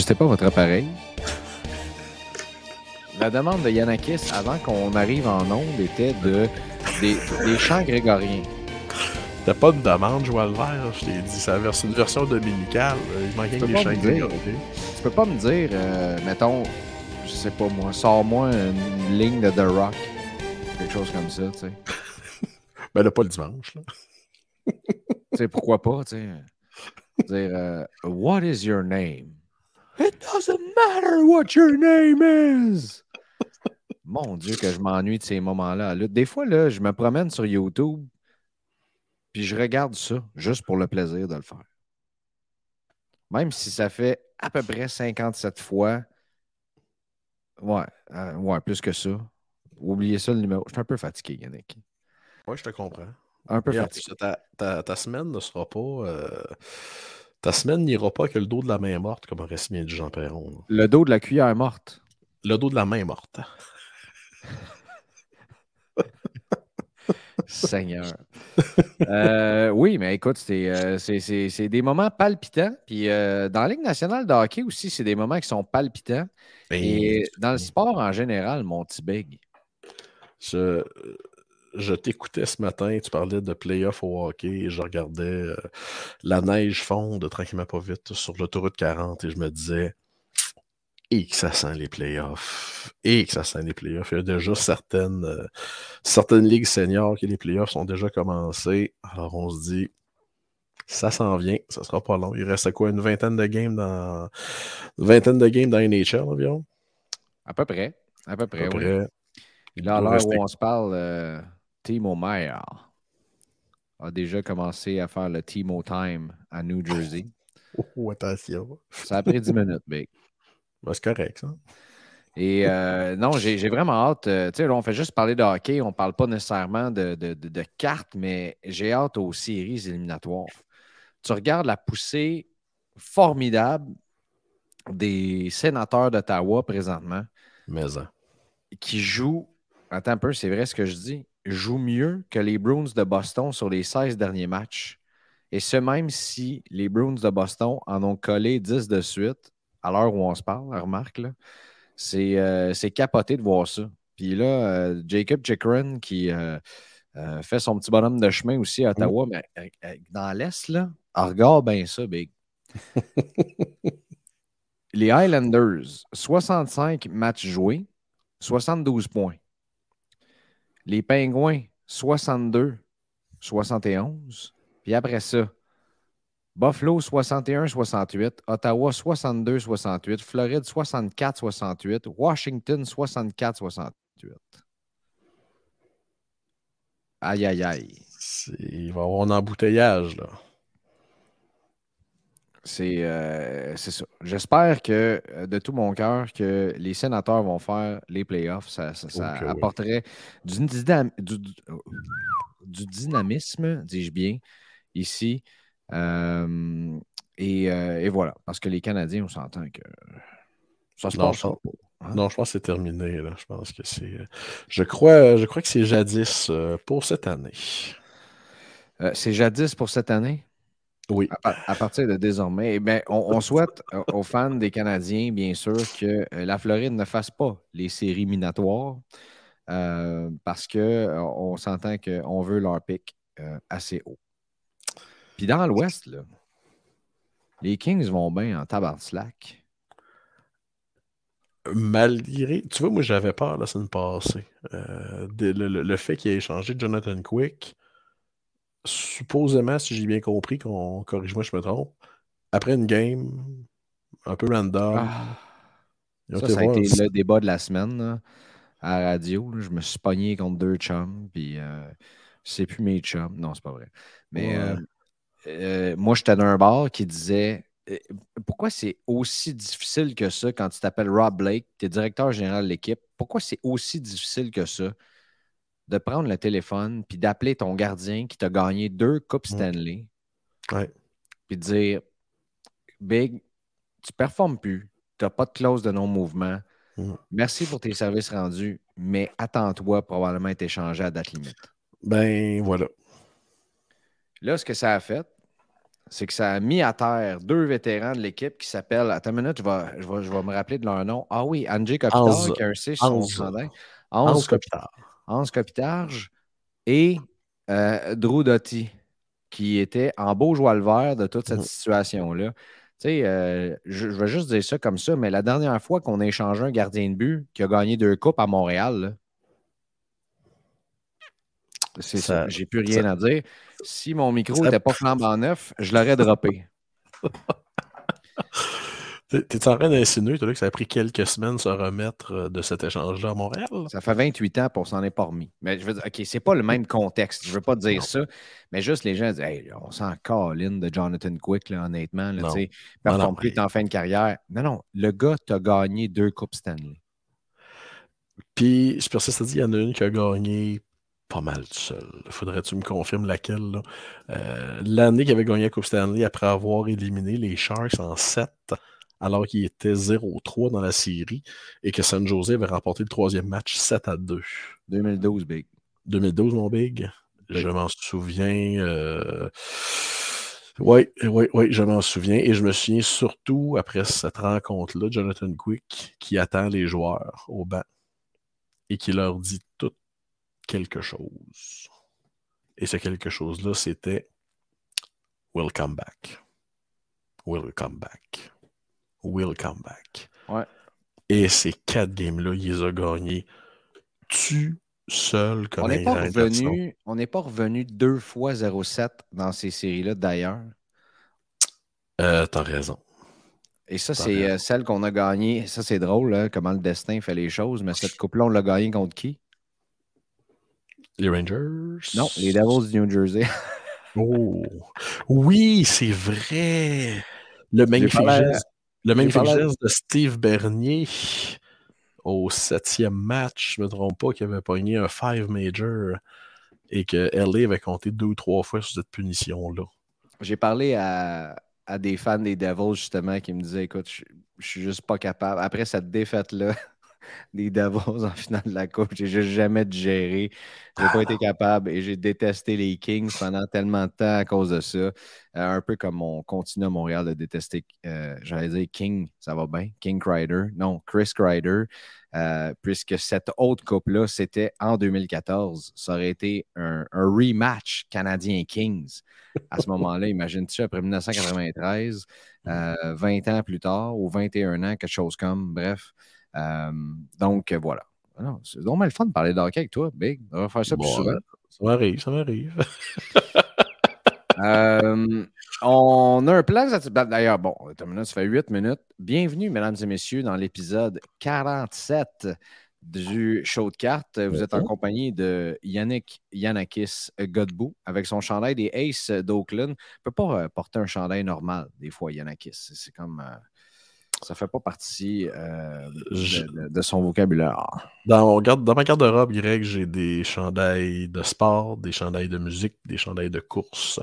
N'ajustez pas votre appareil. La demande de Yannakis avant qu'on arrive en onde était de des, des chants grégoriens. T'as pas de demande, Joël Vert, je t'ai dit, c'est une version dominicale. euh, Il manquait des dire. grégoriennes. Tu peux pas me dire, euh, mettons, je sais pas moi, sors-moi une ligne de The Rock. Quelque chose comme ça, tu sais. Ben là, pas le dimanche. Là. Tu sais, pourquoi pas, tu sais. Dire, euh, What is your name? It doesn't matter what your name is. Mon Dieu, que je m'ennuie de ces moments-là. Là, Des fois, là, je me promène sur YouTube, puis je regarde ça juste pour le plaisir de le faire. Même si ça fait à peu près 57 fois. Ouais, euh, ouais, plus que ça. Oubliez ça le numéro. Je suis un peu fatigué, Yannick. Ouais, je te comprends. Un peu Et fatigué. plus, ta, ta- ta semaine ne sera pas. euh, ta semaine n'ira pas que le dos de la main morte, comme aurait si bien dit Jean Perron. là. Le dos de la cuillère morte. Le dos de la main morte. Seigneur. Euh, oui, mais écoute, c'est, euh, c'est, c'est- c'est des moments palpitants. Puis euh, dans la Ligue nationale de hockey aussi, c'est des moments qui sont palpitants. Et dans le sport en général, mon petit big. Je, je t'écoutais ce matin, tu parlais de playoff au hockey et je regardais euh, la neige fondre tranquillement pas vite sur l'autoroute 40 et je me disais et que ça sent les playoffs. Et que ça sent les playoffs. Il y a déjà certaines, euh, certaines ligues seniors que les playoffs sont déjà commencés. Alors on se dit ça s'en vient, ça sera pas long. Il reste quoi, une vingtaine de games dans une vingtaine de games dans NHL environ? À peu près. À peu À près, peu oui. près. Là, à l'heure où on se parle, euh, Timo Meyer a déjà commencé à faire le Timo Time à New Jersey. Oh, attention. Ça a pris 10 minutes, big. Ben, c'est correct, ça. Et euh, non, j'ai vraiment hâte. euh, tu sais, là, on fait juste parler de hockey. On ne parle pas nécessairement de, de- de- de cartes, mais j'ai hâte aux séries éliminatoires. Tu regardes la poussée formidable des sénateurs d'Ottawa présentement Mais hein. qui jouent. Attends un peu, c'est vrai ce que je dis. Jouent mieux que les Bruins de Boston sur les 16 derniers matchs. Et ce, même si les Bruins de Boston en ont collé 10 de suite, à l'heure où on se parle, remarque, c'est euh, c'est capoté de voir ça. Puis là, euh, Jacob Chikrin qui euh, fait son petit bonhomme de chemin aussi à Ottawa, mais dans l'Est, là, regarde bien ça, Big. les Highlanders, 65 matchs joués, 72 points. Les Pingouins, 62, 71. Puis après ça, Buffalo 61-68, Ottawa 62-68, Floride 64-68, Washington 64-68. Aïe, aïe, aïe. Il va y avoir un embouteillage, là. C'est euh, c'est ça. J'espère que euh, de tout mon cœur que les sénateurs vont faire les playoffs. Ça, apporterait du, dynam- du- dynamisme, dis-je bien, ici. Euh, et, euh, et voilà. Parce que les Canadiens, on s'entend que ça se Non, pas. Hein? Non, je pense que c'est terminé, là. Je pense que c'est. Je crois, je crois que c'est jadis pour cette année. C'est jadis pour cette année? Oui. À, partir de désormais, eh bien, on, souhaite aux fans des Canadiens, bien sûr, que la Floride ne fasse pas les séries minatoires parce qu'on s'entend qu'on veut leur pic assez haut. Puis dans l'Ouest, les Kings vont bien en slack. Malgré. Tu vois, moi, j'avais peur la semaine passée. Euh, le, fait qu'il ait échangé Jonathan Quick, supposément, si j'ai bien compris, qu'on corrige-moi, je me trompe, après une game un peu random. Ah. ça, ça a été le débat de la semaine à la radio. je me suis pogné contre deux chums, puis euh, c'est plus mes chums. Non, c'est pas vrai. Mais euh, euh, moi, j'étais dans un bar qui disait pourquoi c'est aussi difficile que ça quand tu t'appelles Rob Blake, tu es directeur général de l'équipe, pourquoi c'est aussi difficile que ça de prendre le téléphone puis d'appeler ton gardien qui t'a gagné deux Coupes mm. Stanley, puis de dire Big, tu performes plus, tu n'as pas de clause de non-mouvement. Mm. Merci pour tes services rendus, mais attends-toi probablement être échangé à date limite. Ben voilà. Là, ce que ça a fait, c'est que ça a mis à terre deux vétérans de l'équipe qui s'appellent. Attends une minute, je vais, je, vais, me rappeler de leur nom. Ah oui, André Kopitar, qui a un C sur son chandail. Hans Kopitar. Hans Kopitarge et euh, Drew Doty, qui était en beau joie le vert de toute cette mhm. situation-là. Tu sais, euh, je, je, vais juste dire ça comme ça, mais la dernière fois qu'on a échangé un gardien de but qui a gagné deux coupes à Montréal, c'est ça. J'ai plus rien à dire. Si mon micro n'était pas flambant neuf, je l'aurais droppé. T'es en train d'insinuer que ça a pris quelques semaines de se remettre euh, de cet échange-là à Montréal? Ça fait 28 ans pour s'en est pas remis. Mais je veux dire, OK, c'est pas le même contexte. Je veux pas dire ça. Mais juste les gens disent hey, on sent Colin de Jonathan Quick, là, honnêtement. Là, performe plus en fin de carrière. Non, non, le gars t'a gagné deux Coupes Stanley. Puis, je persiste à dire, il y en a une qui a gagné pas mal seul. Faudrait-tu me confirmer laquelle? Euh, l'année qu'il avait gagné la Coupe Stanley après avoir éliminé les Sharks en 7, alors qu'il était 0-3 dans la série et que San Jose avait remporté le troisième match 7 à 2. 2012, Big. 2012, mon Big? Je m'en souviens. Oui, oui, oui, je m'en souviens. Et je me souviens surtout, après cette rencontre-là, Jonathan Quick, qui attend les joueurs au banc et qui leur dit tout quelque chose. Et ce quelque chose-là, c'était Welcome back. Welcome back. Welcome back. Ouais. Et ces quatre games-là, il les a gagnés tu seul comme on n'est pas revenu On n'est pas revenu deux fois 0-7 dans ces séries-là d'ailleurs. Euh, T'as raison. Et ça, c'est euh, celle qu'on a gagnée. Ça, c'est drôle, hein, comment le destin fait les choses. Mais cette coupe-là, on l'a gagnée contre qui? Les Rangers? Non, les Devils du New Jersey. oh, oui, c'est vrai. Le magnifique geste, le de Steve Bernier au septième match, je ne me trompe pas, qui avait pogné un five major et que LA avait compté deux ou trois fois sur cette punition-là. J'ai parlé à, des fans des Devils, justement, qui me disaient Écoute, je, je suis juste pas capable. Après cette défaite-là, des Davos en finale de la Coupe. J'ai juste jamais digéré. J'ai pas été capable et j'ai détesté les Kings pendant tellement de temps à cause de ça. Euh, un peu comme on continue à Montréal de détester, euh, j'allais dire King, ça va bien, King Crider. Non, Chris Crider. Euh, puisque cette autre coupe-là, c'était en 2014. Ça aurait été un, rematch Canadien-Kings. À ce moment-là, imagine-tu, après 1993, 20 ans plus tard, ou 21 ans, quelque chose comme, bref. Euh, donc, voilà. Ah c'est vraiment le fun de parler de hockey avec toi, Big. On va faire ça plus souvent. Ça m'arrive, ça m'arrive. Euh, on a un plan. D'ailleurs, bon, ça fait 8 minutes. Bienvenue, mesdames et messieurs, dans l'épisode 47 du show de cartes. Vous êtes en compagnie de Yannick Yanakis Godbout avec son chandail des Aces d'Oakland. Il ne peut pas euh, porter un chandail normal, des fois, Yanakis. C'est comme. Ça fait pas partie euh, de, son vocabulaire. Dans, dans ma carte de robe Y, j'ai des chandails de sport, des chandails de musique, des chandails de course.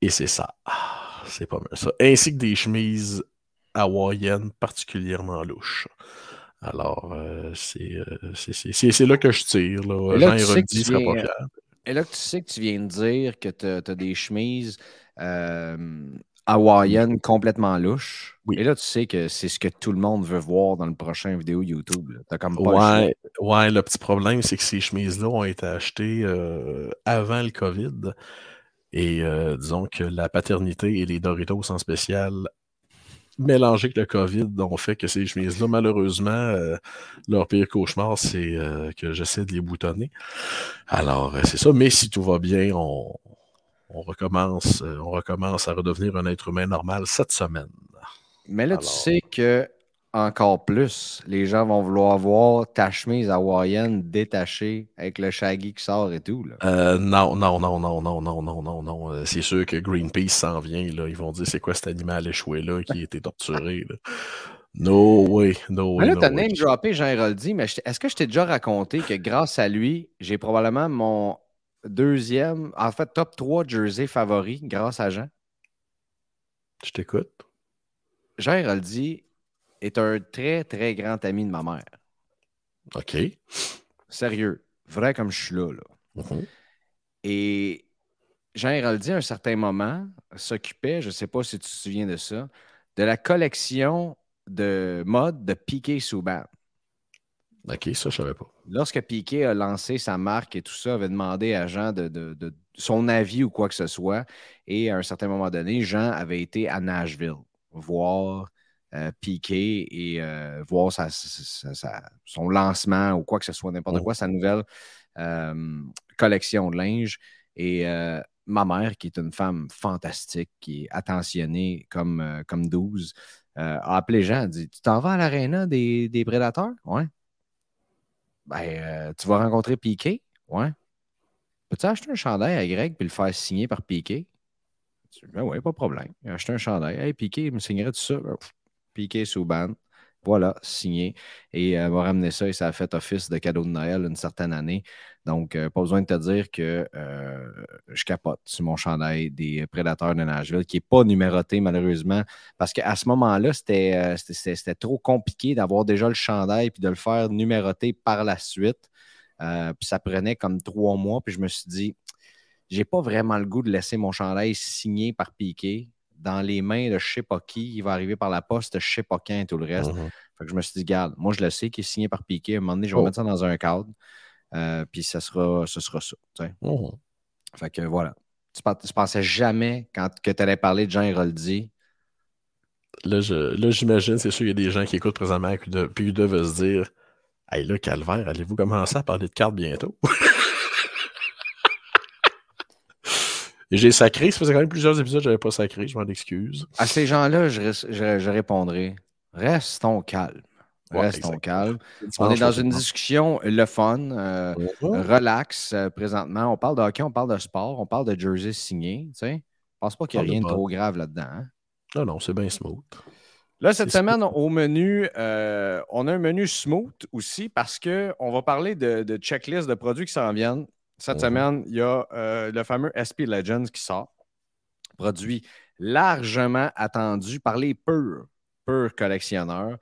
Et c'est ça. Ah, c'est pas mal ça. Ainsi que des chemises hawaïennes particulièrement louches. Alors, euh, euh, c'est là que je tire. Là. Jean Héroldi sera pas fier. Et là, tu sais que tu viens de dire que tu as, des chemises euh, hawaïennes complètement louches. Oui. Et là, tu sais que c'est ce que tout le monde veut voir dans le prochain vidéo YouTube. T'as comme pas Ouais, le ouais, le petit problème, c'est que ces chemises-là ont été achetées euh, avant le COVID. Et euh, disons que la paternité et les Doritos en spécial mélangés avec le COVID ont fait que ces chemises-là, malheureusement, euh, leur pire cauchemar, c'est que j'essaie de les boutonner. Alors, c'est ça. Mais si tout va bien, on, on recommence, euh, on recommence à redevenir un être humain normal cette semaine. Mais là, tu sais que encore plus, les gens vont vouloir voir ta chemise hawaïenne détachée avec le shaggy qui sort et tout. Là. Euh, non, non, non, non, non, non, non, non, non. Euh, C'est sûr que Greenpeace s'en vient. Là. Ils vont dire c'est quoi cet animal échoué là qui a été torturé. là. No way, no Mais way. là, no tu as way. name droppé Jean Héroldi, mais est-ce que je t'ai déjà raconté que grâce à lui, j'ai probablement mon deuxième, en fait, top 3 jersey favori grâce à Jean? Je t'écoute. Jean Héroldi est un très, très grand ami de ma mère. OK. Sérieux. Vrai comme je suis là. là. Mhm. Et Jean Héroldi, à un certain moment, s'occupait, je ne sais pas si tu te souviens de ça, de la collection de mode de Piquet Souban. OK, ça, je savais pas. Lorsque Piquet a lancé sa marque et tout ça, avait demandé à Jean de, de- de- son avis ou quoi que ce soit. Et à un certain moment donné, Jean avait été à Nashville voir euh, Piquet et euh, voir sa- sa- sa- son lancement ou quoi que ce soit, n'importe Mhm. quoi, sa nouvelle euh, collection de linge. Et ma mère, qui est une femme fantastique, qui est attentionnée comme, comme 12, euh, a appelé Jean, a dit Tu t'en vas à l'aréna des, des prédateurs Ouais. Ben, euh, tu vas rencontrer Piqué? Ouais. Peux-tu acheter un chandail à Greg puis le faire signer par Piqué? Ben ouais, pas de problème. Il a acheté un chandail. Hey, Piqué, il me signerait tout ça. Piqué sous ban. Voilà, signé. Et euh, m'a ramené ça et ça a fait office de cadeau de Noël une certaine année. Donc, euh, pas besoin de te dire que euh, je capote sur mon chandail des prédateurs de Nashville, qui n'est pas numéroté malheureusement, parce qu'à ce moment-là, c'était trop compliqué d'avoir déjà le chandail puis de le faire numéroter par la suite. Puis ça prenait comme trois mois. Puis je me suis dit, j'ai pas vraiment le goût de laisser mon chandail signé par Piqué dans les mains de je sais pas qui. Il va arriver par la poste, je sais pas quand et tout le reste. Mhm. Fait que je me suis dit, garde, moi je le sais qu'il est signé par Piqué. À un moment donné, je vais Oh. mettre ça dans un cadre. Euh, puis ça sera, ce sera ça. Mhm. Fait que voilà. Tu, tu pensais jamais quand que tu allais parler de Jean Héroldi? Là, j'imagine, c'est sûr, il y a des gens qui écoutent présentement, puis ils doivent se dire Hey là, Calvaire, allez-vous commencer à parler de cartes bientôt? Et j'ai sacré, ça faisait quand même plusieurs épisodes que je n'avais pas sacré, je m'en excuse. À ces gens-là, je, res- je- je répondrai restons calmes. Ouais, Restons exact. calmes. On est dans une discussion le fun, euh. Mhm. relax euh, présentement. On parle de hockey, on parle de sport, on parle de jersey signé. Je pense pas qu'il y a rien de trop grave là-dedans. hein. Non, non, c'est bien smooth. Là, cette semaine, au menu, euh, on a un menu smooth aussi parce qu'on va parler de, de checklist de produits qui s'en viennent. Cette Mhm. semaine, il y a euh, le fameux SP Legends qui sort. Produit largement attendu par les purs, purs collectionneurs.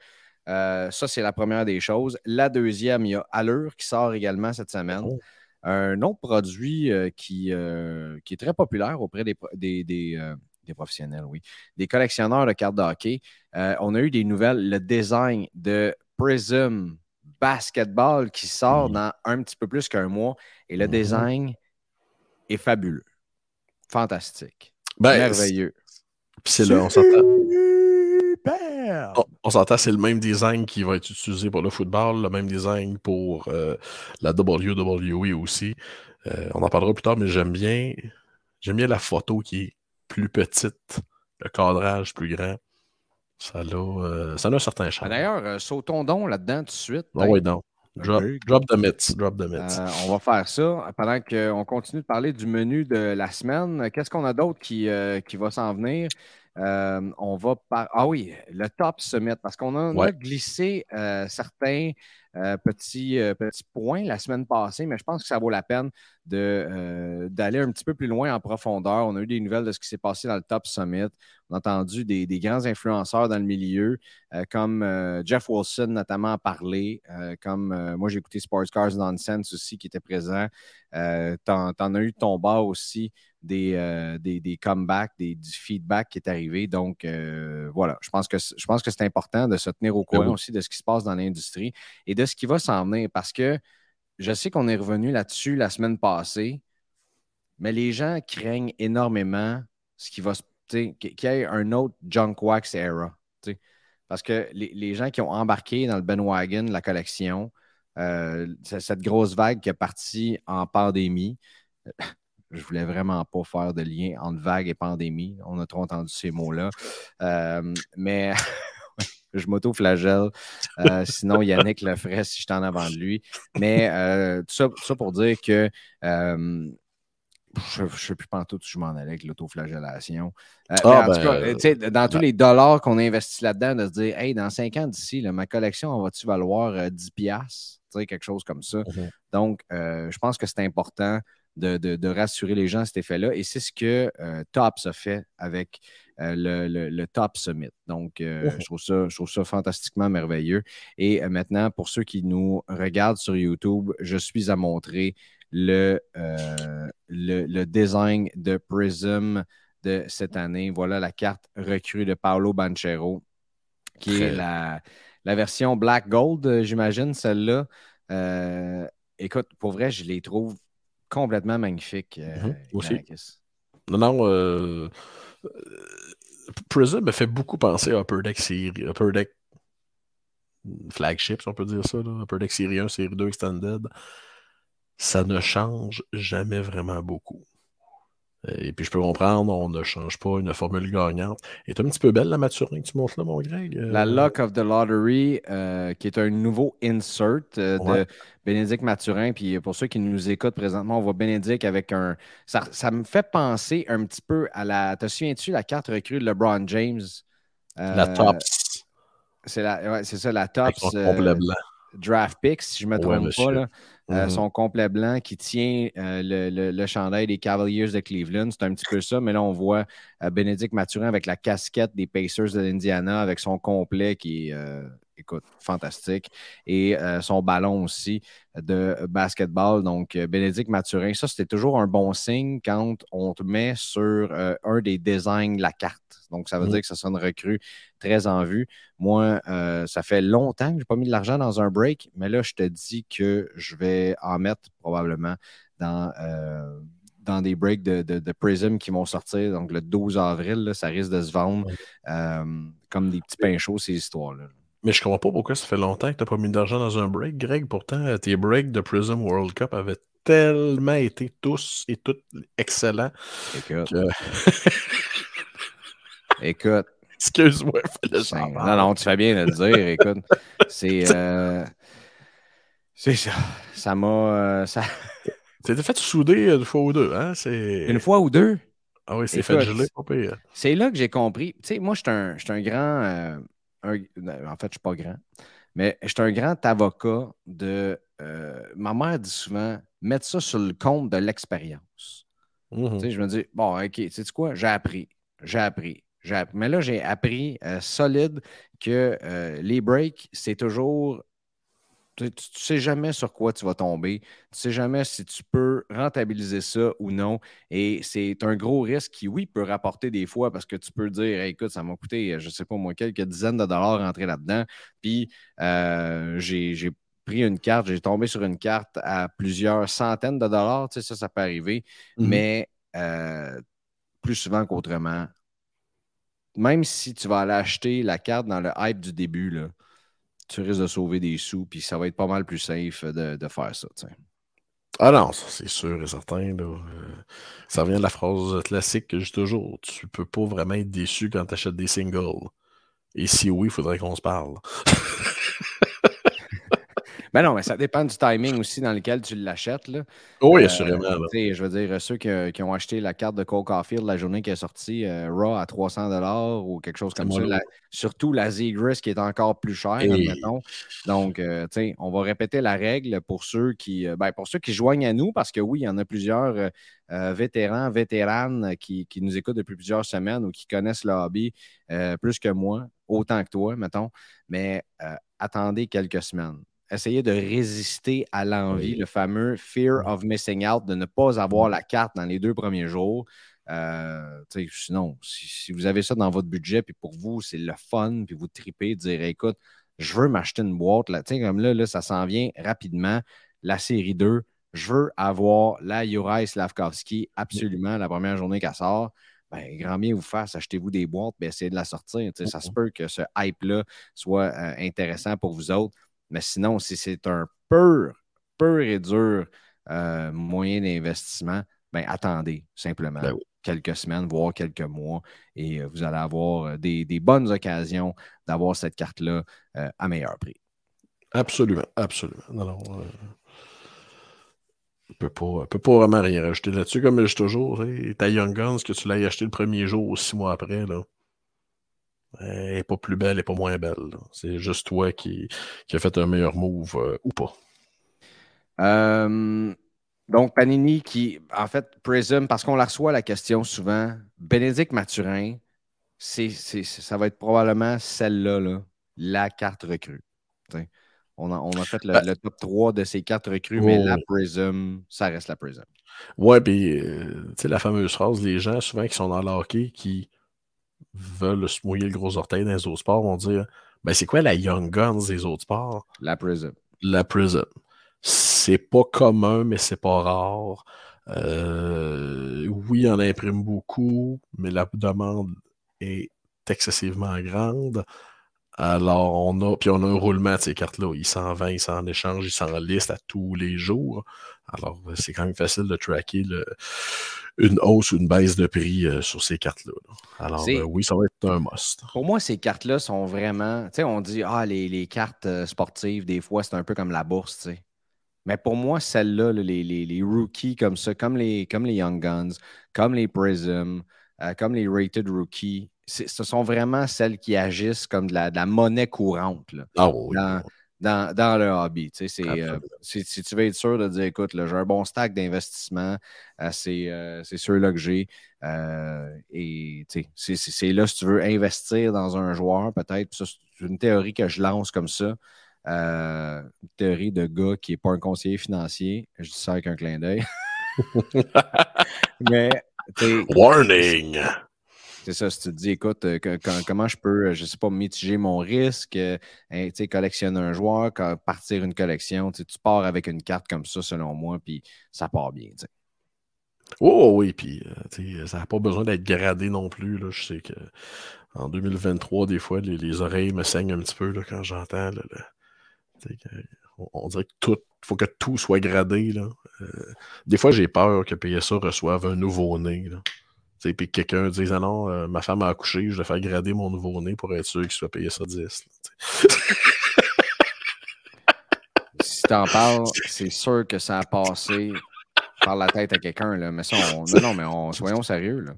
Euh, ça, c'est la première des choses. La deuxième, il y a Allure qui sort également cette semaine. Oh. Un autre produit euh, qui, qui est très populaire auprès des, des, des, des professionnels, oui, des collectionneurs de cartes de hockey. On a eu des nouvelles, le design de Prism Basketball qui sort Oui. dans un petit peu plus qu'un mois. Et le Mhm. design est fabuleux. Fantastique. Ben, Merveilleux. Puis c'est là, on s'entend. Super! On, on s'entend, c'est le même design qui va être utilisé pour le football, le même design pour euh, la WWE aussi. Euh, on en parlera plus tard, mais j'aime bien, j'aime bien la photo qui est plus petite, le cadrage plus grand. Ça a, euh, ça a un certain charme. D'ailleurs, euh, sautons donc là-dedans tout de suite. Ah ouais, non. Drop, drop the myths. Drop the myths. Euh, on va faire ça pendant qu'on continue de parler du menu de la semaine. Qu'est-ce qu'on a d'autre qui, euh, qui va s'en venir? On va par... Ah oui, le top summit, parce qu'on a, glissé certains petits, petits points la semaine passée, mais je pense que ça vaut la peine d'aller un petit peu plus loin en profondeur. On a eu des nouvelles de ce qui s'est passé dans le top summit. On a entendu des, grands influenceurs dans le milieu, comme Jeff Wilson notamment a parlé, comme moi j'ai écouté Sports Cars Nonsense aussi qui était présent. T'en en as eu ton bas aussi euh, des, des, comebacks, des, du feedback qui est arrivé. Donc, euh, voilà, je pense que, je pense que c'est important de se tenir au courant aussi de ce qui se passe dans l'industrie et de ce qui va s'en venir parce que je sais qu'on est revenu là-dessus la semaine passée, mais les gens craignent énormément ce qui va se. Qu'il y ait un autre junk wax era. Parce que les, gens qui ont embarqué dans le Ben Wagon, la collection, euh, cette grosse vague qui est partie en pandémie, je voulais vraiment pas faire de lien entre vague et pandémie. On a trop entendu ces mots-là. Euh, mais je m'auto-flagelle. Euh, sinon, Yannick le ferait si j'étais en avant de lui. Mais euh, tout, ça, pour dire que je ne sais plus pas tout où je m'en allais avec l'autoflagellation. Ah, ben, dans tous les dollars qu'on a investis là-dedans, de se dire, hey, dans cinq ans d'ici, ma collection, va-tu valoir 10$? quelque chose comme ça. Mhm. Donc, je pense que c'est important de, rassurer les gens à cet effet-là. Et c'est ce que euh, TOPS a fait avec euh, le, Top Summit. Donc, euh, je, trouve ça, je trouve ça fantastiquement merveilleux. Et maintenant, pour ceux qui nous regardent sur YouTube, je suis à montrer le, le, design de Prism de cette année. Voilà la carte recrue de Paolo Banchero, qui est la, la, version Black Gold, j'imagine, celle-là. écoute, pour vrai, je les trouve complètement magnifique. Euh, mhm, aussi. Non, non. Euh, Prism me fait beaucoup penser à Upper Deck, Série, Upper Deck Flagship, si on peut dire ça. Là. Upper Deck Série 1, Série 2 Extended. Ça ne change jamais vraiment beaucoup. Et puis je peux comprendre, on ne change pas une formule gagnante. est un petit peu belle la Maturin que tu montres là, mon Greg. La Luck of the Lottery, euh, qui est un nouveau insert euh, de Bénédicte Maturin. Puis pour ceux qui nous écoutent présentement, on voit Bénédicte avec un. Ça, me fait penser un petit peu à la. Te souviens-tu la carte recrue de LeBron James? la euh, Tops. C'est ouais, ça, la Tops. Draft picks, si je ne me trompe pas. Là. Euh, mm-hmm. son complet blanc qui tient euh, le, chandail des Cavaliers de Cleveland. C'est un petit peu ça, mais là, on voit euh, Bénédicte Mathurin avec la casquette des Pacers de l'Indiana, avec son complet qui est, écoute, fantastique, et son ballon aussi de basketball. Donc, Bénédicte Mathurin, ça, c'était toujours un bon signe quand on te met sur un des designs de la carte. Donc, ça veut mm-hmm. dire que ça sonne recrue très en vue. Moi, euh, ça fait longtemps que je n'ai pas mis de l'argent dans un break, mais là, je te dis que je vais en mettre probablement dans, euh, dans des breaks de, Prism qui vont sortir. Donc, le 12 avril, ça risque de se vendre euh, comme des petits pains chauds, ces histoires-là. Mais je comprends pas pourquoi ça fait longtemps que tu n'as pas mis d'argent dans un break, Greg. Pourtant, tes breaks de Prism World Cup avaient tellement été tous et toutes excellents. Écoute. Écoute. Excuse-moi, Non, non, tu fais bien de le dire. Écoute, c'est. Euh, c'est ça. Ça m'a. Euh, ça... C'était fait souder une fois ou deux, hein? Une fois ou deux? Ah oui, c'est fait geler, C'est là que j'ai compris. Tu sais, moi, je suis un, un, grand. Euh, en fait, je suis pas grand. Mais je suis un grand avocat de. ma mère dit souvent mettre ça sur le compte de l'expérience. Sais, je me dis, bon, OK, tu sais quoi? J'ai appris. J'ai appris. Mais là, j'ai appris euh, solide que euh, les breaks, c'est toujours. Tu ne sais jamais sur quoi tu vas tomber. Tu ne sais jamais si tu peux rentabiliser ça ou non. Et c'est un gros risque qui, oui, peut rapporter des fois parce que tu peux dire écoute, ça m'a coûté, je ne sais pas moi, quelques dizaines de dollars rentrer là-dedans. Puis euh, j'ai pris une carte, j'ai tombé sur une carte à plusieurs centaines de dollars. Tu sais, ça, ça peut arriver. Mm-hmm. Mais plus souvent qu'autrement, même si tu vas aller acheter la carte dans le hype du début, là, tu risques de sauver des sous, puis ça va être pas mal plus safe de, faire ça. Ah non, c'est sûr et certain. Euh, ça revient de la phrase classique que je toujours. Tu peux pas vraiment être déçu quand tu achètes des singles. Et si oui, il faudrait qu'on se parle. Ben non, mais ça dépend du timing aussi dans lequel tu l'achètes. Oui, euh, assurément. je veux dire, ceux qui, ont acheté la carte de Cole Caulfield la journée qui est sortie, euh, Raw à 300 ou quelque chose comme ça. surtout la Zegris qui est encore plus chère, admettons. Donc, euh, on va répéter la règle pour ceux qui ben, pour ceux qui joignent à nous, parce que oui, il y en a plusieurs vétérans, vétéranes qui, qui, nous écoutent depuis plusieurs semaines ou qui connaissent le hobby plus que moi, autant que toi, mettons. Mais attendez quelques semaines essayer de résister à l'envie, le fameux fear of missing out, de ne pas avoir la carte dans les deux premiers jours. Euh, sinon, si, vous avez ça dans votre budget, puis pour vous, c'est le fun, puis vous tripez, dire écoute, je veux m'acheter une boîte, là, comme là, là, ça s'en vient rapidement. La série 2, je veux avoir la Juraj Slavkovski absolument la première journée qu'elle sort. Ben, grand bien vous fasse, achetez-vous des boîtes, ben, essayez de la sortir. Ça se peut que ce hype-là soit euh, intéressant pour vous autres. Mais sinon, si c'est un pur, pur et dur euh, moyen d'investissement, ben attendez simplement ben quelques semaines, voire quelques mois, et euh, vous allez avoir euh, des, bonnes occasions d'avoir cette carte-là à meilleur prix. Absolument, absolument. Non, ne peut pas, peut pas vraiment rien rajouter là-dessus. Comme je dis toujours, ta Young Guns, que tu l'as acheté le premier jour ou six mois après, là, elle n'est pas plus belle et pas moins belle. C'est juste toi qui, qui as fait un meilleur move euh, ou pas. Euh, donc, Panini qui, en fait, présume, parce qu'on la reçoit la question souvent, Bénédicte Mathurin, c'est, ça va être probablement celle-là, la carte recrue. On a, on a, fait le, ben top 3 de ces quatre recrues, mais la oh. Prism, ça reste la Prism. Ouais, puis, euh, tu sais, la fameuse phrase, les gens souvent qui sont dans le hockey, qui veulent se mouiller le gros orteil dans les autres sports vont dire ben c'est quoi la Young Guns des autres sports? La Prism. La Prism. C'est pas commun, mais c'est pas rare. Euh, oui, on imprime beaucoup, mais la demande est excessivement grande. Alors, on a, puis on a un roulement de ces cartes-là. Ils s'en vendent, ils s'en échangent, ils s'en listent à tous les jours. Alors, c'est quand même facile de tracker une hausse ou une baisse de prix euh, sur ces cartes-là. Alors, euh, oui, ça va être un must. Pour moi, ces cartes-là sont vraiment. Tu sais, on dit, ah, les, cartes euh, sportives, des fois, c'est un peu comme la bourse, tu sais. Mais pour moi, celles-là, les, rookies comme ça, comme les, comme les Young Guns, comme les Prism, comme les Rated Rookies, ce sont vraiment celles qui agissent comme de la, monnaie courante. Là, ah oui dans, dans le hobby. Euh, si, tu veux être sûr de dire, écoute, j'ai un bon stack d'investissement, euh, euh, c'est sûr là que j'ai. et c'est là si tu veux investir dans un joueur, peut-être. C'est une théorie que je lance comme ça. une théorie de gars qui n'est pas un conseiller financier. Je dis ça avec un clin d'œil. Mais. Warning! C'est ça, si tu te dis, écoute, euh, comment je peux, euh, je sais pas, mitiger mon risque, euh, collectionner un joueur, partir une collection, tu pars avec une carte comme ça, selon moi, puis ça part bien. Oh, oh oui, puis ça n'a pas besoin d'être gradé non plus. Là. Je sais que en 2023, des fois, les, oreilles me saignent un petit peu là, quand j'entends. On, dirait que tout, faut que tout soit gradé. Là. des fois, j'ai peur que PSA reçoive un nouveau-né. Puis quelqu'un dise Ah non, euh, ma femme a accouché, je vais faire grader mon nouveau-né pour être sûr qu'il soit payé ça 10. si t'en parles, c'est sûr que ça a passé par la tête à quelqu'un. Là. Mais ça, on... non, non, mais on... soyons sérieux. Là.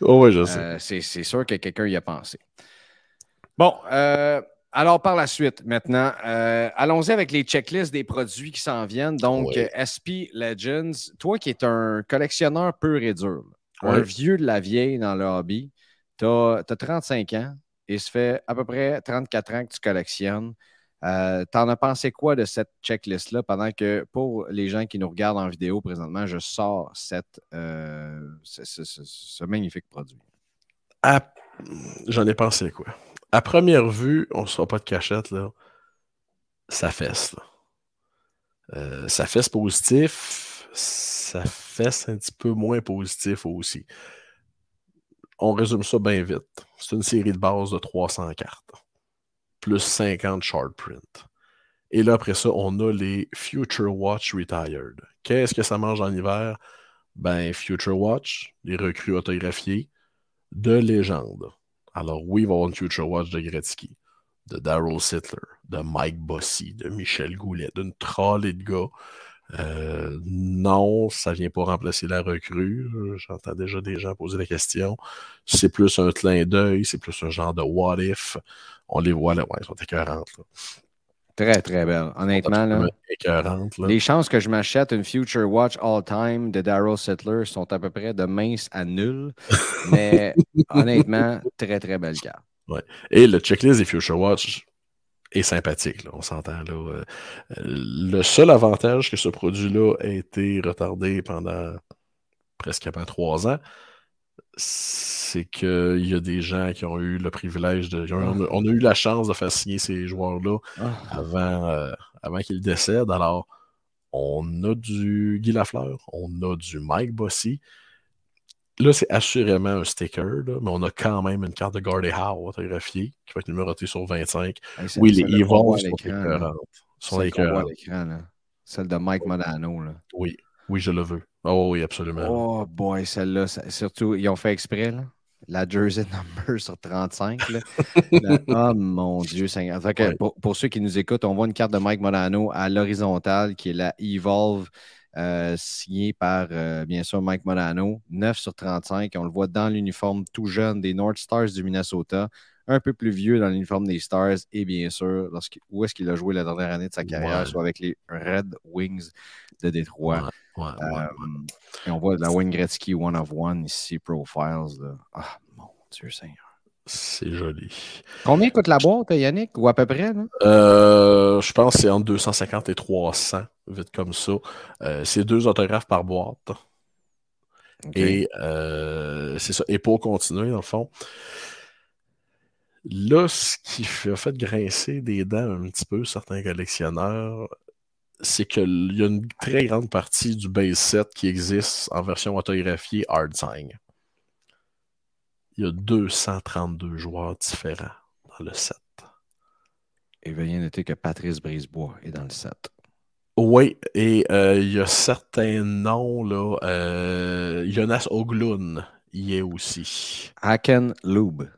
Oh, oui, je sais. Euh, c'est sûr que quelqu'un y a pensé. Bon, euh, alors par la suite, maintenant, allons-y avec les checklists des produits qui s'en viennent. Donc, SP Legends, toi qui es un collectionneur pur et dur, un vieux de la vieille dans le hobby. Tu as, 35 ans et ça fait à peu près 34 ans que tu collectionnes. Euh, T'en as pensé quoi de cette checklist-là pendant que pour les gens qui nous regardent en vidéo présentement, je sors cette, euh, ce, magnifique produit? J'en ai pensé quoi? À première vue, on ne sera pas de cachette, là. Ça fesse. Là. Euh, ça fesse positif. Ça c'est un petit peu moins positif aussi. On résume ça bien vite. C'est une série de base de 300 cartes, plus 50 short print. Et là, après ça, on a les Future Watch Retired. Qu'est-ce que ça mange en hiver? Ben, Future Watch, les recrues autographiées de légende. Alors oui, il va y avoir une Future Watch de Gretzky, de Daryl Sittler, de Mike Bossy, de Michel Goulet, d'une trolley de gars. Euh, non, ça ne vient pas remplacer la recrue. J'entends déjà des gens poser la question. C'est plus un clin d'œil, c'est plus un genre de what if. On les voit là, ouais, ils sont écœurantes. Très, très belle. Honnêtement, là, les chances que je m'achète une Future Watch All-Time de Daryl Settler sont à peu près de mince à nul. mais honnêtement, très, très belle carte. Ouais. Et le checklist des Future Watch, est sympathique. on s'entend là. Euh, le seul avantage que ce produit-là a été retardé pendant presque avant trois ans, c'est qu'il y a des gens qui ont eu le privilège de. On a, eu la chance de faire signer ces joueurs-là ah. avant, euh, avant qu'ils décèdent. Alors, on a du Guy Lafleur, on a du Mike Bossy, Là, c'est assurément un sticker, mais on a quand même une carte de Gordie Howe autographiée qui va être numérotée sur 25. oui, les Evolve sont écœurantes. Sont écœurantes. Celle de Mike Modano. Là. Oui, oui, je le veux. Oh oui, absolument. Oh boy, celle-là, surtout, ils ont fait exprès, là. La jersey number sur 35. oh mon Dieu, Seigneur. pour, pour, ceux qui nous écoutent, on voit une carte de Mike Modano à l'horizontale qui est la Evolve euh, signé par, euh, bien sûr, Mike Modano, 9 sur 35. On le voit dans l'uniforme tout jeune des North Stars du Minnesota, un peu plus vieux dans l'uniforme des Stars, et bien sûr, où est-ce qu'il a joué la dernière année de sa carrière, soit avec les Red Wings de Détroit. Euh, et on voit la Wayne Gretzky One of One ici, Profiles. Ah, mon Dieu Seigneur. C'est joli. Combien coûte la boîte, Yannick, ou à peu près? Euh, je pense que c'est entre 250 et 300, vite comme ça. Euh, c'est deux autographes par boîte. Et euh, c'est ça. Et pour continuer, dans le fond, là, ce qui a fait grincer des dents un petit peu certains collectionneurs, c'est qu'il y a une très grande partie du base set qui existe en version autographiée hard sign il y a 232 joueurs différents dans le set. Et veuillez noter que Patrice Brisebois est dans le set. Oui, et euh, il y a certains noms, là. Euh, Jonas Oglund y est aussi. Aken Lube.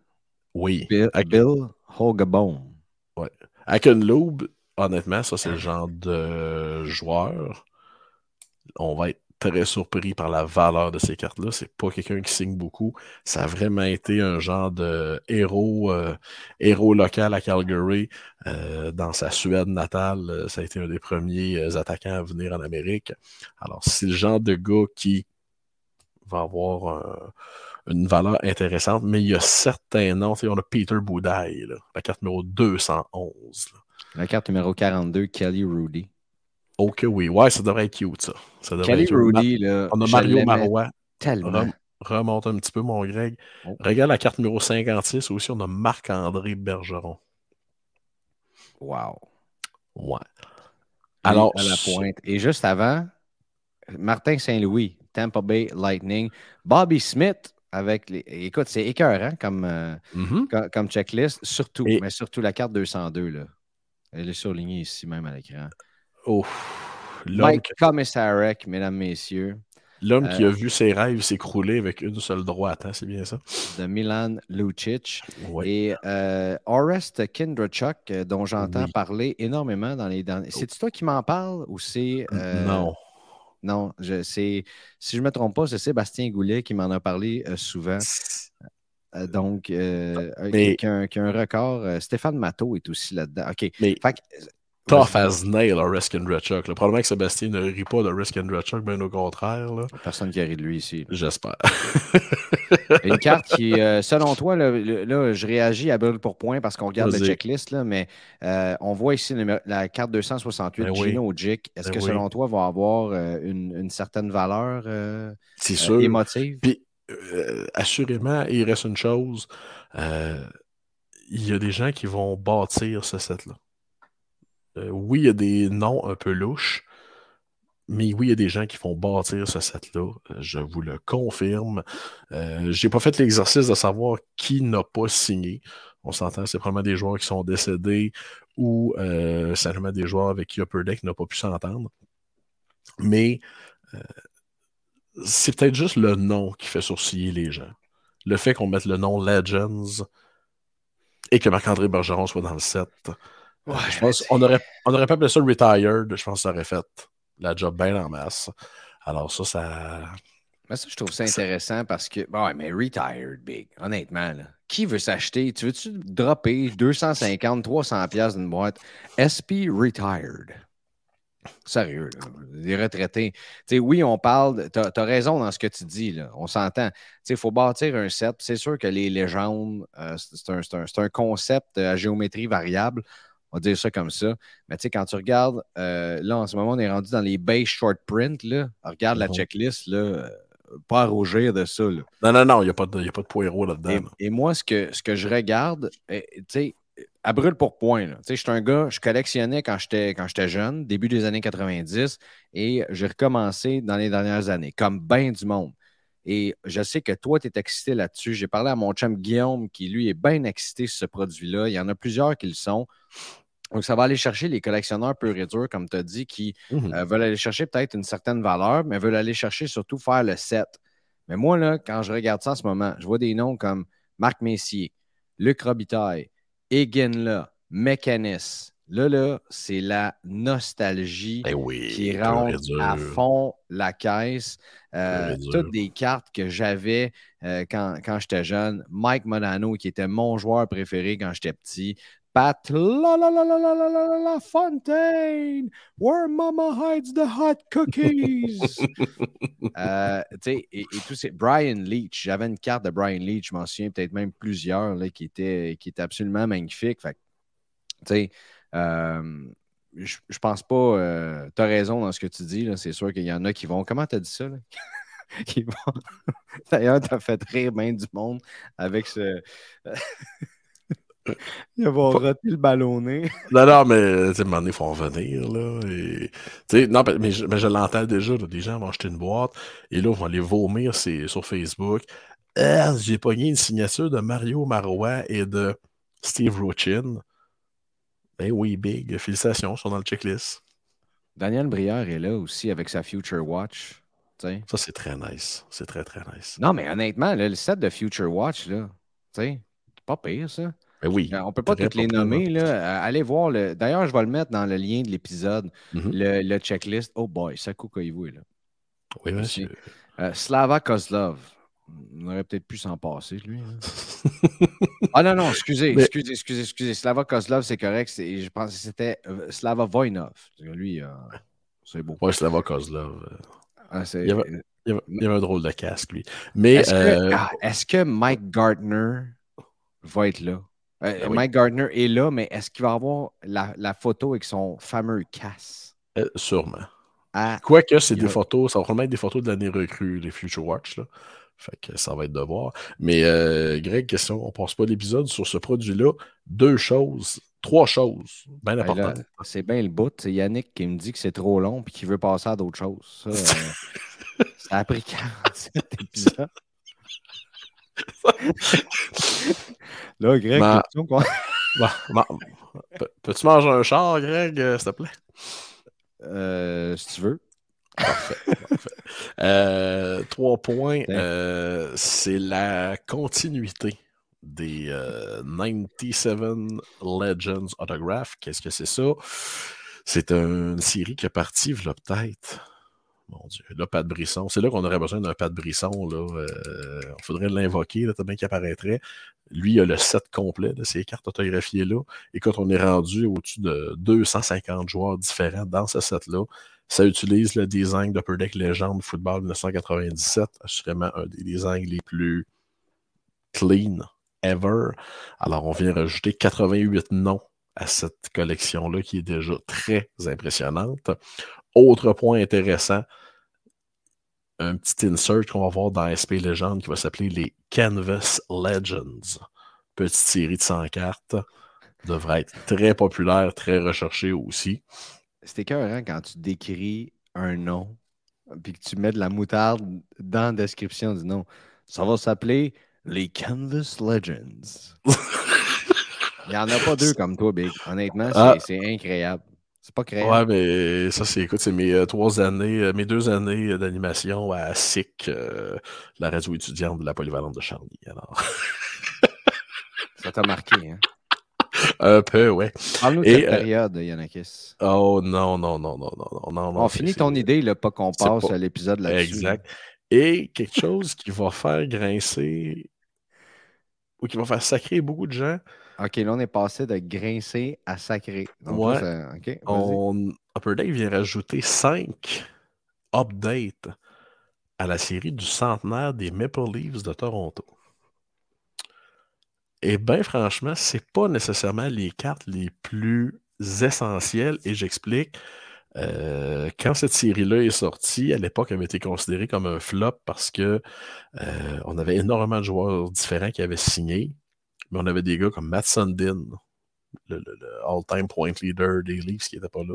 Oui. Bill, Bill. Oui. Aken Lube, honnêtement, ça, c'est le genre de joueur. On va être très surpris par la valeur de ces cartes-là. C'est pas quelqu'un qui signe beaucoup. Ça a vraiment été un genre de héros, euh, héros local à Calgary. Euh, dans sa Suède natale, euh, ça a été un des premiers attaquants à venir en Amérique. Alors, c'est le genre de gars qui va avoir une valeur intéressante, mais il y a certains noms. On a Peter Boudaille, la carte numéro 211. La carte numéro 42, Kelly Rudy. Ok, oui. Ouais, ça devrait être cute, ça. ça Rudy, là. On a Mario Marois. Tellement. remonte un petit peu, mon Greg. Oh. Regarde la carte numéro 56. Aussi, on a Marc-André Bergeron. Wow. Ouais. Alors. À la pointe. Et juste avant, Martin Saint-Louis, Tampa Bay Lightning. Bobby Smith, avec les. Écoute, c'est écœurant comme, euh, mm-hmm. comme, checklist, surtout, mais surtout la carte 202, là. Elle est surlignée ici même à l'écran. Oh, Mike Commissarek, mesdames, messieurs. L'homme qui a euh, vu ses rêves s'écrouler avec une seule droite, hein, c'est bien ça? De Milan Lucic. Et euh, Orest Kindrachuk, euh, dont j'entends parler énormément dans les derniers. C'est toi qui m'en parles ou c'est. non. Non, je, si je ne me trompe pas, c'est Sébastien Goulet qui m'en a parlé souvent. donc, qui, a, un record. Stéphane Matteau est aussi là-dedans. OK. Mais, tough as nail à Risk and Chuck. Probablement que Sébastien ne rit pas de Risk and Chuck, bien au contraire. Là. Personne qui rit de lui ici. J'espère. Une carte qui, euh, selon toi, là, je réagis à Bill pour point parce qu'on regarde la checklist, là, mais euh, on voit ici la carte 268 ben Gino Jick. Est-ce ben que selon toi, va avoir euh, une, certaine valeur sûr. émotive? Puis, assurément, il reste une chose. Il y a des gens qui vont bâtir ce set-là. Euh, oui, il y a des noms un peu louches, mais oui, il y a des gens qui font bâtir ce set-là. Euh, je vous le confirme. Euh, je n'ai pas fait l'exercice de savoir qui n'a pas signé. On s'entend, c'est probablement des joueurs qui sont décédés ou simplement des joueurs avec qui Upper Deck n'a pas pu s'entendre. Mais c'est peut-être juste le nom qui fait sourciller les gens. Le fait qu'on mette le nom Legends et que Marc-André Bergeron soit dans le set, je pense on aurait, on aurait pas appelé ça retired. Je pense que ça aurait fait la job bien en masse. Alors, ça, ça. Mais ça, je trouve ça intéressant parce que. Bon, mais retired, big. Honnêtement, là. Qui veut s'acheter? Tu veux-tu dropper 250, 300 pièces d'une boîte? SP retired. Sérieux, les retraités. sais, oui, on parle, tu as, raison dans ce que tu dis, là. on s'entend. Il faut bâtir un set. C'est sûr que les légendes, euh, c'est un, un, concept à géométrie variable. On va dire ça comme ça. Mais tu sais, quand tu regardes, euh, là, en ce moment, on est rendu dans les base short print. Là. Regarde la mhm. checklist, là, euh, pas à rougir de ça. Là. Non, non, non, il n'y a, pas de, de poireau là-dedans. Et, moi, ce que, ce que je regarde, tu sais, à brûle pour point. Tu sais, je suis un gars, je collectionnais quand j'étais, quand j'étais jeune, début des années 90, et j'ai recommencé dans les dernières années, comme bien du monde. Et je sais que toi, tu es excité là-dessus. J'ai parlé à mon chum Guillaume, qui lui est bien excité sur ce produit-là. Il y en a plusieurs qui le sont. Donc, ça va aller chercher les collectionneurs peu et comme tu as dit, qui mmh euh, veulent aller chercher peut-être une certaine valeur, mais veulent aller chercher surtout faire le set. Mais moi, là, quand je regarde ça en ce moment, je vois des noms comme Marc Messier, Luc Robitaille, Egenla, Mechanis. Là, là, c'est la nostalgie ben qui rentre à fond la caisse. Euh, toutes des cartes que j'avais euh, quand, quand j'étais jeune. Mike Modano, qui était mon joueur préféré quand j'étais petit. Pat la la la la la la la la Fontaine, where mama hides the hot cookies. euh, et, et tout c'est Brian Leach. J'avais une carte de Brian Leach, je m'en souviens peut-être même plusieurs là, qui étaient qui était absolument magnifiques. Fait, euh, je, je pense pas. Euh, tu as raison dans ce que tu dis. C'est sûr qu'il y en a qui vont. Comment tu as dit ça? Là? qui vont. D'ailleurs, tu as fait rire bien du monde avec ce. Ils vont rater le ballonné. Non, non, mais tu sais, il faut en venir. Là, et, non, mais je, mais je l'entends déjà. des gens vont acheter une boîte et là, ils vont aller vomir sur Facebook. Ah, j'ai pogné une signature de Mario Marois et de Steve Rochin. Ben oui, big. Félicitations, ils sont dans le checklist. Daniel Brière est là aussi avec sa Future Watch. Ça, c'est très nice. C'est très, très nice. Non, mais honnêtement, le set de Future Watch, là, c'est pas pire, ça. Ben oui. Euh, on ne peut pas toutes les nommer. Là. Euh, allez voir. Le... D'ailleurs, je vais le mettre dans le lien de l'épisode, mm-hmm. le, checklist. Oh boy, ça vous là. Oui, monsieur. Euh, Slava Kozlov. On aurait peut-être pu s'en passer, lui. Hein. ah non, non, excusez, excusez, excusez, excusez. Slava Kozlov, c'est correct. Je pense que c'était Slava Voinov. Lui, c'est beau. Oui, Slava Kozlov. Ah, il, y avait, il, avait, un drôle de casque, lui. Mais. Est-ce que, ah, est que Mike Gardner va être là? Euh, ben Mike Gardner est là, mais est-ce qu'il va avoir la, photo avec son fameux casse? Euh, sûrement. Ah, Quoique, c'est des photos, ça va probablement être des photos de l'année recrue, les Future Watch. Là. Fait que ça va être de voir. Mais euh, Greg, question, on passe pas l'épisode sur ce produit-là. Deux choses, trois choses, bien ben importantes. c'est bien le bout. C'est Yannick qui me dit que c'est trop long et qu'il veut passer à d'autres choses. Ça, ça a pris 47 épisodes. Là, Greg, quoi? Peux-tu manger un char, Greg, euh, s'il te plaît? Euh, si tu veux. Parfait. Euh, trois points. c'est la continuité des 97 Legends Autograph. Qu'est-ce que c'est ça? C'est une série qui est partie, peut-être mon Dieu. Là, Pat Brisson. C'est là qu'on aurait besoin d'un Pat Brisson. Là. Euh, il faudrait l'invoquer, là, bien qu'il apparaîtrait. Lui, il a le set complet de ces cartes autographiées-là. Et quand on est rendu au-dessus de 250 joueurs différents dans ce set-là, ça utilise le design d'Upper Deck Legend Football 1997, assurément un des designs les plus clean ever. Alors, on vient rajouter 88 noms à cette collection-là qui est déjà très impressionnante. Autre point intéressant, un petit insert qu'on va voir dans SP Legend qui va s'appeler les Canvas Legends. Petite série de 100 cartes. Devrait être très populaire, très recherché aussi. C'est écœurant quand tu décris un nom puis que tu mets de la moutarde dans la description du nom. Ça va s'appeler les Canvas Legends. Il n'y en a pas deux comme toi, Big. Honnêtement, c'est ah. incroyable. C'est pas créé. Ouais, mais ça, c'est écoute, c'est mes euh, trois années, euh, mes deux années d'animation à SIC, euh, la radio étudiante de la polyvalente de Charlie. Alors. ça t'a marqué, hein? Un peu, ouais. Parle-nous de Et, cette euh, période, Yannakis. Oh non, non, non, non, non, non, non. non, On finit ton idée, là, pas qu'on passe pas- à l'épisode là-dessus. Exact. Et quelque chose qui va faire grincer ou qui va faire sacrer beaucoup de gens. OK, là, on est passé de grincer à. Donc, là, Ouais. ça-. On... Upper Deck vient rajouter 5 updates à la série du centenaire des Maple Leafs de Toronto. Et bien franchement, c'est pas nécessairement les cartes les plus essentielles, et j'explique. Euh, quand cette série-là est sortie, à l'époque, elle avait été considérée comme un flop parce que euh, on avait énormément de joueurs différents qui avaient signé, mais on avait des gars comme Matt Sundin, le, all-time point leader des Leafs qui n'était pas là.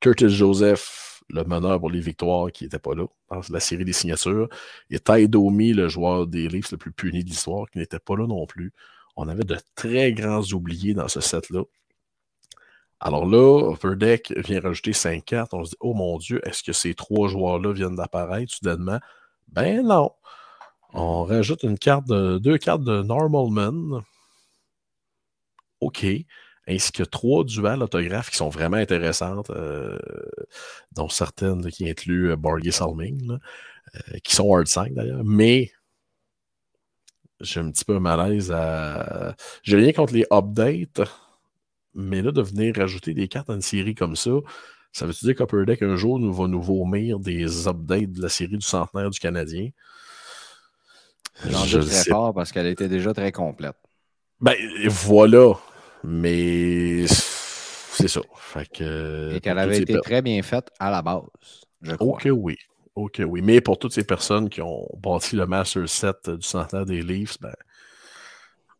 Curtis Joseph, le meneur pour les victoires, qui n'était pas là dans la série des signatures. Et Ty le joueur des Leafs le plus puni de l'histoire, qui n'était pas là non plus. On avait de très grands oubliés dans ce set-là. Alors là, Upper Deck vient rajouter 5 cartes. On se dit, oh mon Dieu, est-ce que ces trois joueurs-là viennent d'apparaître soudainement? Ben non. On rajoute une carte de, deux cartes de Normal Man. OK. Ainsi que trois duels autographes qui sont vraiment intéressantes, euh, dont certaines qui incluent euh, Borgé Salming, euh, qui sont hard 5 d'ailleurs, mais j'ai un petit peu un malaise à. J'ai rien contre les updates, mais là, de venir rajouter des cartes à une série comme ça, ça veut-tu dire qu'Upper Deck un jour nous va nous vomir des updates de la série du centenaire du Canadien? J'en Je doute très sais fort parce qu'elle était déjà très complète. Ben, voilà. Mais c'est ça. Fait que, Et qu'elle avait été très bien faite à la base, je crois. Ok, oui. Ok, oui. Mais pour toutes ces personnes qui ont bâti le Master Set du centenaire des Leafs, ben,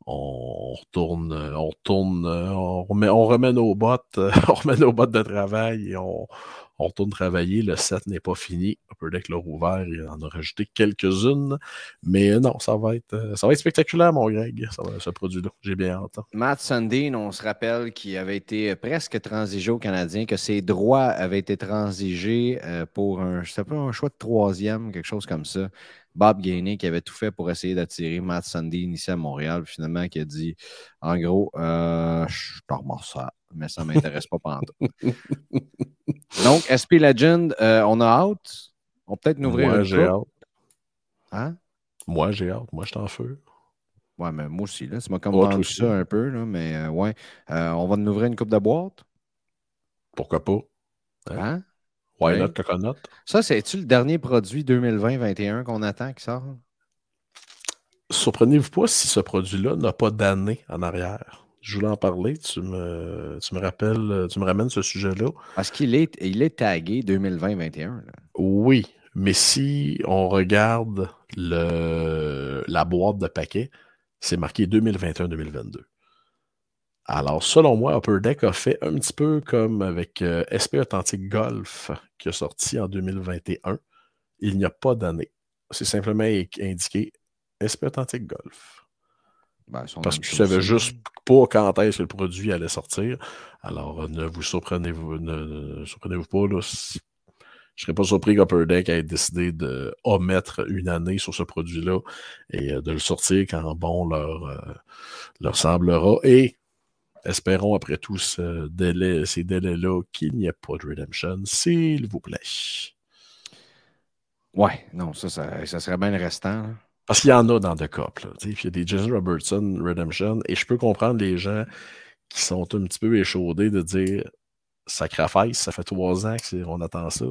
on retourne, on retourne, on remet, on remet nos bottes, on remet nos bottes de travail et on, on retourne travailler. Le set n'est pas fini. Upper Deck l'a rouvert et en a rajouté quelques-unes. Mais euh, non, ça va être, euh, ça va être spectaculaire, mon Greg, ça va- ce produit-là. J'ai bien hâte. hein. Matt Sundin, on se rappelle qu'il avait été presque transigé au Canadien, que ses droits avaient été transigés euh, pour un, je sais pas, un choix de troisième, quelque chose comme ça. Bob Gainey qui avait tout fait pour essayer d'attirer Matt Sundin ici à Montréal, puis finalement qui a dit en gros, euh, je t'en remets ça, mais ça ne m'intéresse pas pantoute. Donc, SP Legend, euh, on a hâte. On peut peut-être nous ouvrir Moi, un j'ai hâte. Hein? Moi, j'ai hâte. Moi, je suis en feu. Ouais, mais moi aussi, là. M'as comme aussi. ça un peu, là, mais euh, ouais. Euh, on va nous ouvrir une coupe de boîte. Pourquoi pas? Ouais. Hein? Why Ouais. not coconut? Ça, c'est-tu le dernier produit 2020-21 qu'on attend qui sort? Surprenez-vous pas si ce produit-là n'a pas d'année en arrière. Je voulais en parler. Tu me, tu me rappelles, tu me ramènes ce sujet-là. Parce qu'il est, il est tagué 2020-21. là. Oui, mais si on regarde le, la boîte de paquet, c'est marqué 2021-2022. Alors, selon moi, Upper Deck a fait un petit peu comme avec euh, SP Authentic Golf qui a sorti en 2021. Il n'y a pas d'année. C'est simplement indiqué SP Authentic Golf. Ben, Parce que chose savais juste pas quand est-ce que le produit allait sortir. Alors, euh, ne vous surprenez-vous ne, ne surprenez-vous pas. Là, si- je serais pas surpris qu'Upper Deck ait décidé de omettre une année sur ce produit-là et euh, de le sortir quand bon leur, euh, leur semblera. Et espérons après tout ce délai, ces délais-là qu'il n'y ait pas de redemption, s'il vous plaît. Ouais, non, ça, ça, ça serait bien le restant. Parce qu'il y en a dans The puis il y a des Jason Robertson Redemption. Et je peux comprendre les gens qui sont un petit peu échaudés de dire Sacrifice, ça fait trois ans qu'on attend ça.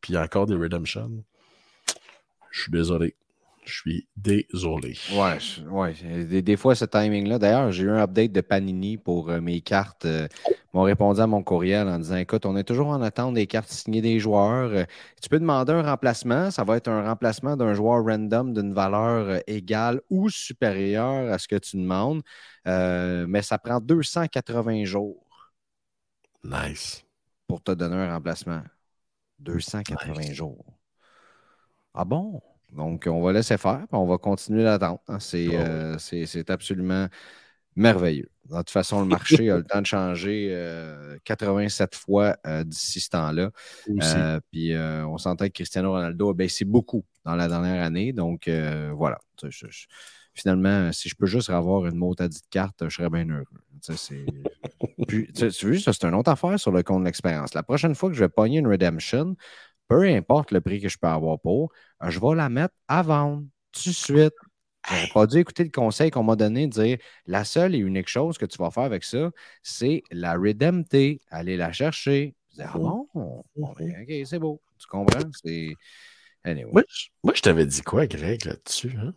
Puis il y a encore des Redemption. Je suis désolé. Je suis désolé. Ouais, je- ouais. Des, des fois, ce timing-là. D'ailleurs, j'ai eu un update de Panini pour euh, mes cartes. euh, ils m'ont répondu à mon courriel en disant Écoute, on est toujours en attente des cartes signées des joueurs. Euh, tu peux demander un remplacement. Ça va être un remplacement d'un joueur random d'une valeur euh, égale ou supérieure à ce que tu demandes. Euh, mais ça prend 280 jours Nice. pour te donner un remplacement. 280 Nice. jours. Ah bon? Donc, on va laisser faire, puis on va continuer l'attente. hein. C'est Ah euh, c'est- absolument merveilleux. De toute façon, le marché a le temps de changer 87 euh, fois euh, d'ici ce temps-là. Puis on s'entend que Cristiano Ronaldo a baissé beaucoup dans la dernière année. Donc voilà. finalement, si je peux juste avoir une motadie de carte, je serais bien heureux. Puis, tu vois, ça, c'est une autre affaire sur le compte de l'expérience. La prochaine fois que je vais pogner une redemption, peu importe le prix que je peux avoir pour, je vais la mettre à vendre tout de suite. J'aurais pas dû écouter le conseil qu'on m'a donné de dire la seule et unique chose que tu vas faire avec ça, c'est la redempter, aller la chercher. ah bon? Ben, ok, c'est beau. Tu comprends? C'est. Moi, je, t'avais dit quoi, Greg, là-dessus? Hein?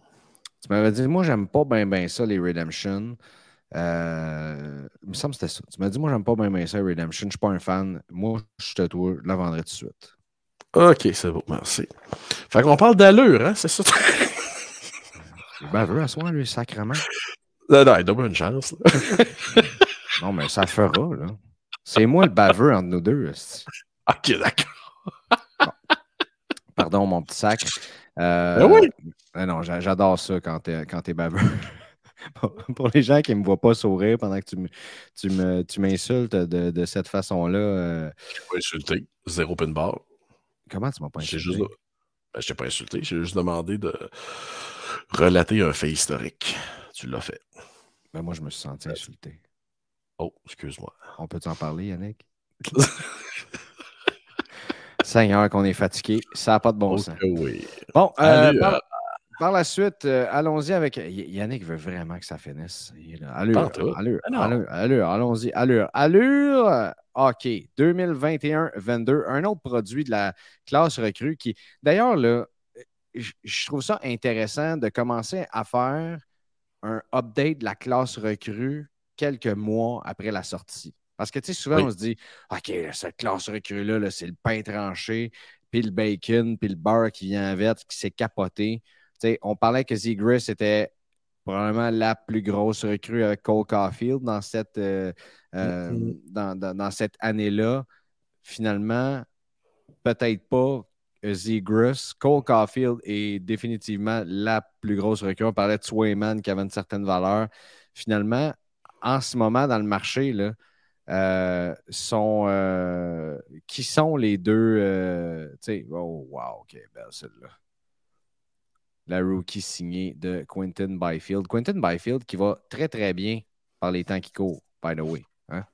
Tu m'avais dit, moi, j'aime pas bien ben ça, les redemptions. Euh, il me semble que c'était ça. Tu m'as dit, moi, j'aime pas bien ben ça, Redemption. Je suis pas un fan. Moi, je te dois, la vendrai tout de suite. Ok, c'est bon, merci. Fait qu'on parle d'allure, hein, c'est ça? baveux à soi, lui, sacrement. Non, non, il donne une chance. non, mais ça fera, là. C'est moi le baveux entre nous deux. Ok, d'accord. Pardon, mon petit sac. Euh, ben oui. non, j'adore ça quand t'es quand baveux. Pour les gens qui ne me voient pas sourire pendant que tu m'insultes de, de, cette façon-là. Euh... Je pas insulté. Zéro pin bar. Comment tu m'as pas insulté? Juste... Ben, je t'ai pas insulté. J'ai juste demandé de relater un fait historique. Tu l'as fait. Ben moi, je me suis senti insulté. Oh, excuse-moi. On peut en parler, Yannick? Seigneur, qu'on est fatigué. Ça n'a pas de bon sens. Oui. Bon, euh, euh, par, la suite, euh, allons-y avec. Yannick veut vraiment que ça finisse. Allure, allure, ah allure, allure, allons-y. Allure, allure. OK, 2021-22, un autre produit de la classe recrue qui, d'ailleurs, là, je trouve ça intéressant de commencer à faire un update de la classe recrue quelques mois après la sortie. Parce que, tu sais, souvent, on se dit, OK, cette classe recrue-là, c'est le pain tranché, puis le bacon, puis le beurre qui vient avec, qui s'est capoté. Sais, on parlait que Zegris était probablement la plus grosse recrue avec Cole Caulfield dans cette, euh, euh, mm-hmm. dans, cette année-là. Finalement, peut-être pas Zegris. Cole Caulfield est définitivement la plus grosse recrue. On parlait de Swayman qui avait une certaine valeur. Finalement, en ce moment, dans le marché, là, euh, sont, qui sont les deux. oh, wow, OK, belle celle-là la rookie signée de Quentin Byfield. Quentin Byfield qui va très, très bien par les temps qui courent, by the way. Hein?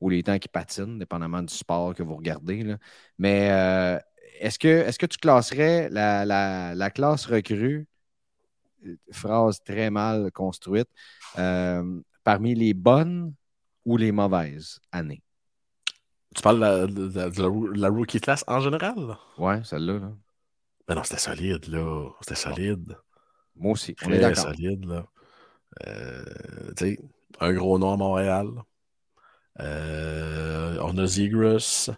Ou les temps qui patinent, dépendamment du sport que vous regardez. Là. Mais euh, est-ce que, est que tu classerais la, classe recrue, phrase très mal construite, euh, parmi les bonnes ou les mauvaises années? Tu parles de la, rookie class en général? Oui, celle-là. Là. Mais non, c'était solide, là. C'était solide. Moi aussi. On est d'accord. solide, là. Euh, tu sais, un gros nom à Montréal. Euh, on a Zegras.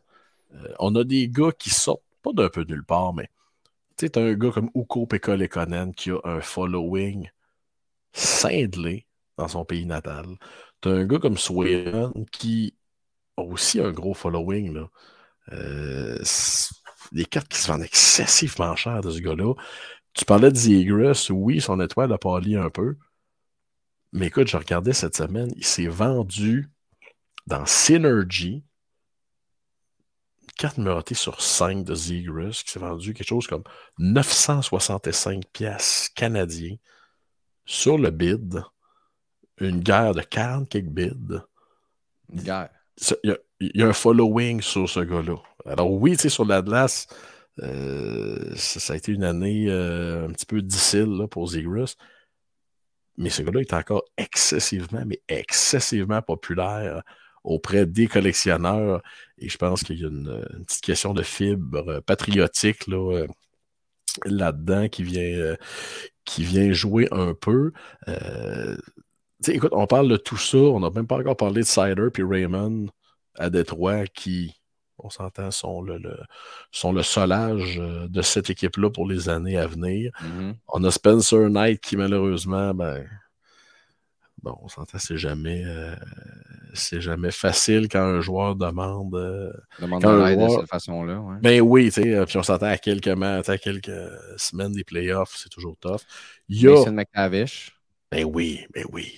Euh, on a des gars qui sortent pas d'un peu nulle part, mais tu sais, un gars comme Uko Pekka Lekonen qui a un following cinglé dans son pays natal. T'as un gars comme Swayan qui a aussi un gros following, là. Euh, des cartes qui se vendent excessivement cher de ce gars-là. Tu parlais de Zegras, oui, son étoile a pâli un peu. Mais écoute, je regardais cette semaine, il s'est vendu dans Synergy, une carte numérotée sur 5 de Zegras, qui s'est vendu quelque chose comme 965 pièces canadiens sur le bid. Une guerre de 40 quelques bids. Une guerre. Il y, a, un following sur ce gars-là. Alors oui, tu sais, sur l'Atlas, euh, ça, a été une année euh, un petit peu difficile pour Zegras. Mais ce gars-là est encore excessivement, mais excessivement populaire auprès des collectionneurs. Et je pense qu'il y a une, petite question de fibre patriotique là, là-dedans qui vient, qui vient jouer un peu. Euh, écoute, on parle de tout ça. On n'a même pas encore parlé de Cider puis Raymond à Détroit qui, on s'entend, sont le, sont le solage euh, de cette équipe-là pour les années à venir. Mm-hmm. On a Spencer Knight qui, malheureusement, ben, bon, on s'entend, c'est jamais, euh, c'est jamais facile quand un joueur demande. Euh, demande de l'aide de cette façon-là. Ouais. Ben oui, tu sais, puis on s'entend à quelques, à quelques semaines des playoffs, c'est toujours tough. Il y a. McTavish. Ben oui, ben oui.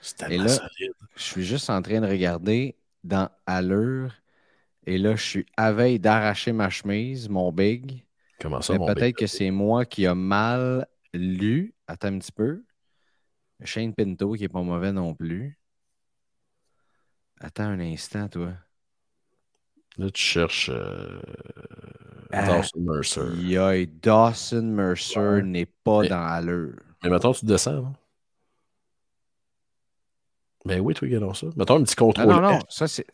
C'est tellement là- solide. Je suis juste en train de regarder dans Allure. Et là, je suis à veille d'arracher ma chemise, mon big. Comment ça, Mais mon peut-être que c'est moi qui a mal lu. Attends un petit peu. Shane Pinto, qui n'est pas mauvais non plus. Attends un instant, toi. Là, tu cherches euh, Ah, Dawson Mercer. Yoï, Dawson Mercer Ouais. n'est pas Mais- dans Allure. Mais maintenant, tu descends, là. Ben oui, toi, regardons ça. Mettons un petit Non, contrôle. non, non. F. Ça, c'est.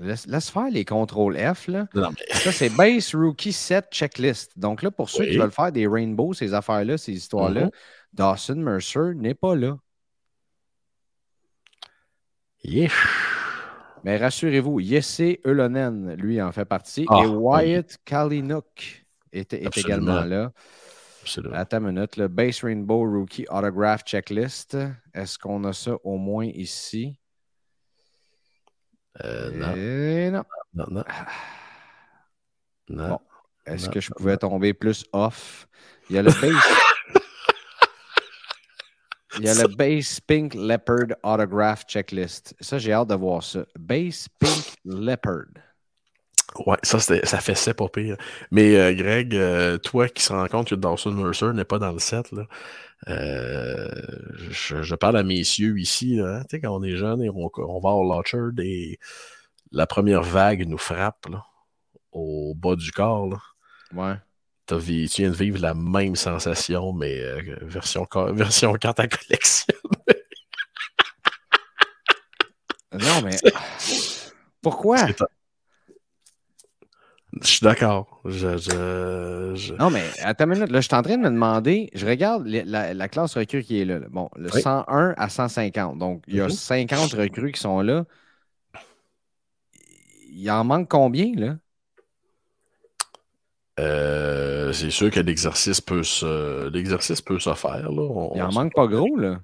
Laisse, laisse faire les contrôles F, là. Non, mais Ça, c'est Base Rookie Set Checklist. Donc là, pour ceux Oui. qui veulent faire des rainbows, ces affaires-là, ces histoires-là, Mhm. Dawson Mercer n'est pas là. Yesh. Mais rassurez-vous, Jesse Ulonen, lui, en fait partie. Ah, et Wyatt Kalinook est, est également là. Là. Attends une minute. Le Base Rainbow Rookie Autograph Checklist. Est-ce qu'on a ça au moins ici? Euh, non, Eh non. non, non. Non. Bon. Est-ce Non, que je non, pouvais tomber plus off? Il y a le Base. Il y a le Base Pink Leopard Autograph Checklist. Ça, j'ai hâte de voir ça. Base Pink Leopard. Ouais, ça, ça fait c'est pas pire. Mais euh, Greg, euh, toi qui se rends compte que Dawson Mercer n'est pas dans le set, là, euh, je, je parle à messieurs ici, hein, tu sais, quand on est jeune et on, on va au Launcher et la première vague nous frappe là, au bas du corps. Là. Ouais. Tu viens de vivre la même sensation, mais version, version carte à collection. Non, mais. Pourquoi? Je suis d'accord. Je, je, je- Non, mais attends une minute. Là, je suis en train de me demander. Je regarde la, la classe recrue qui est là. Bon, le Oui. 101 à 150. Donc, il y a Mhm. 50 recrues qui sont là. Il en manque combien, là? Euh, c'est sûr que l'exercice peut se l'exercice peut se faire. Là. On- Il en manque pas gros, là.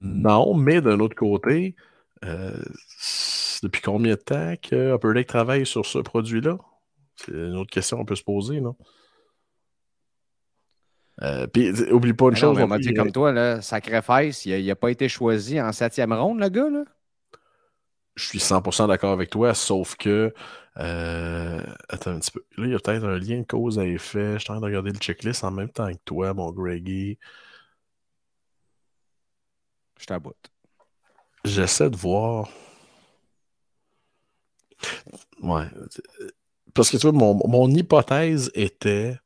Non, mais d'un autre côté, euh, c'est depuis combien de temps que Upper Deck travaille sur ce produit-là? C'est une autre question qu'on peut se poser, non? Euh, Puis, oublie pas une Mais non, chose. non dit comme toi, là, sacrifice, il n'a pas été choisi en septième ronde, le gars, là? Je suis 100% d'accord avec toi, sauf que. euh, attends un petit peu. Là, il y a peut-être un lien de cause à effet. Je suis en train de regarder le checklist en même temps que toi, mon Greggy. Je t'aboute. J'essaie de voir. Ouais. Parce que tu vois, mon, mon hypothèse était.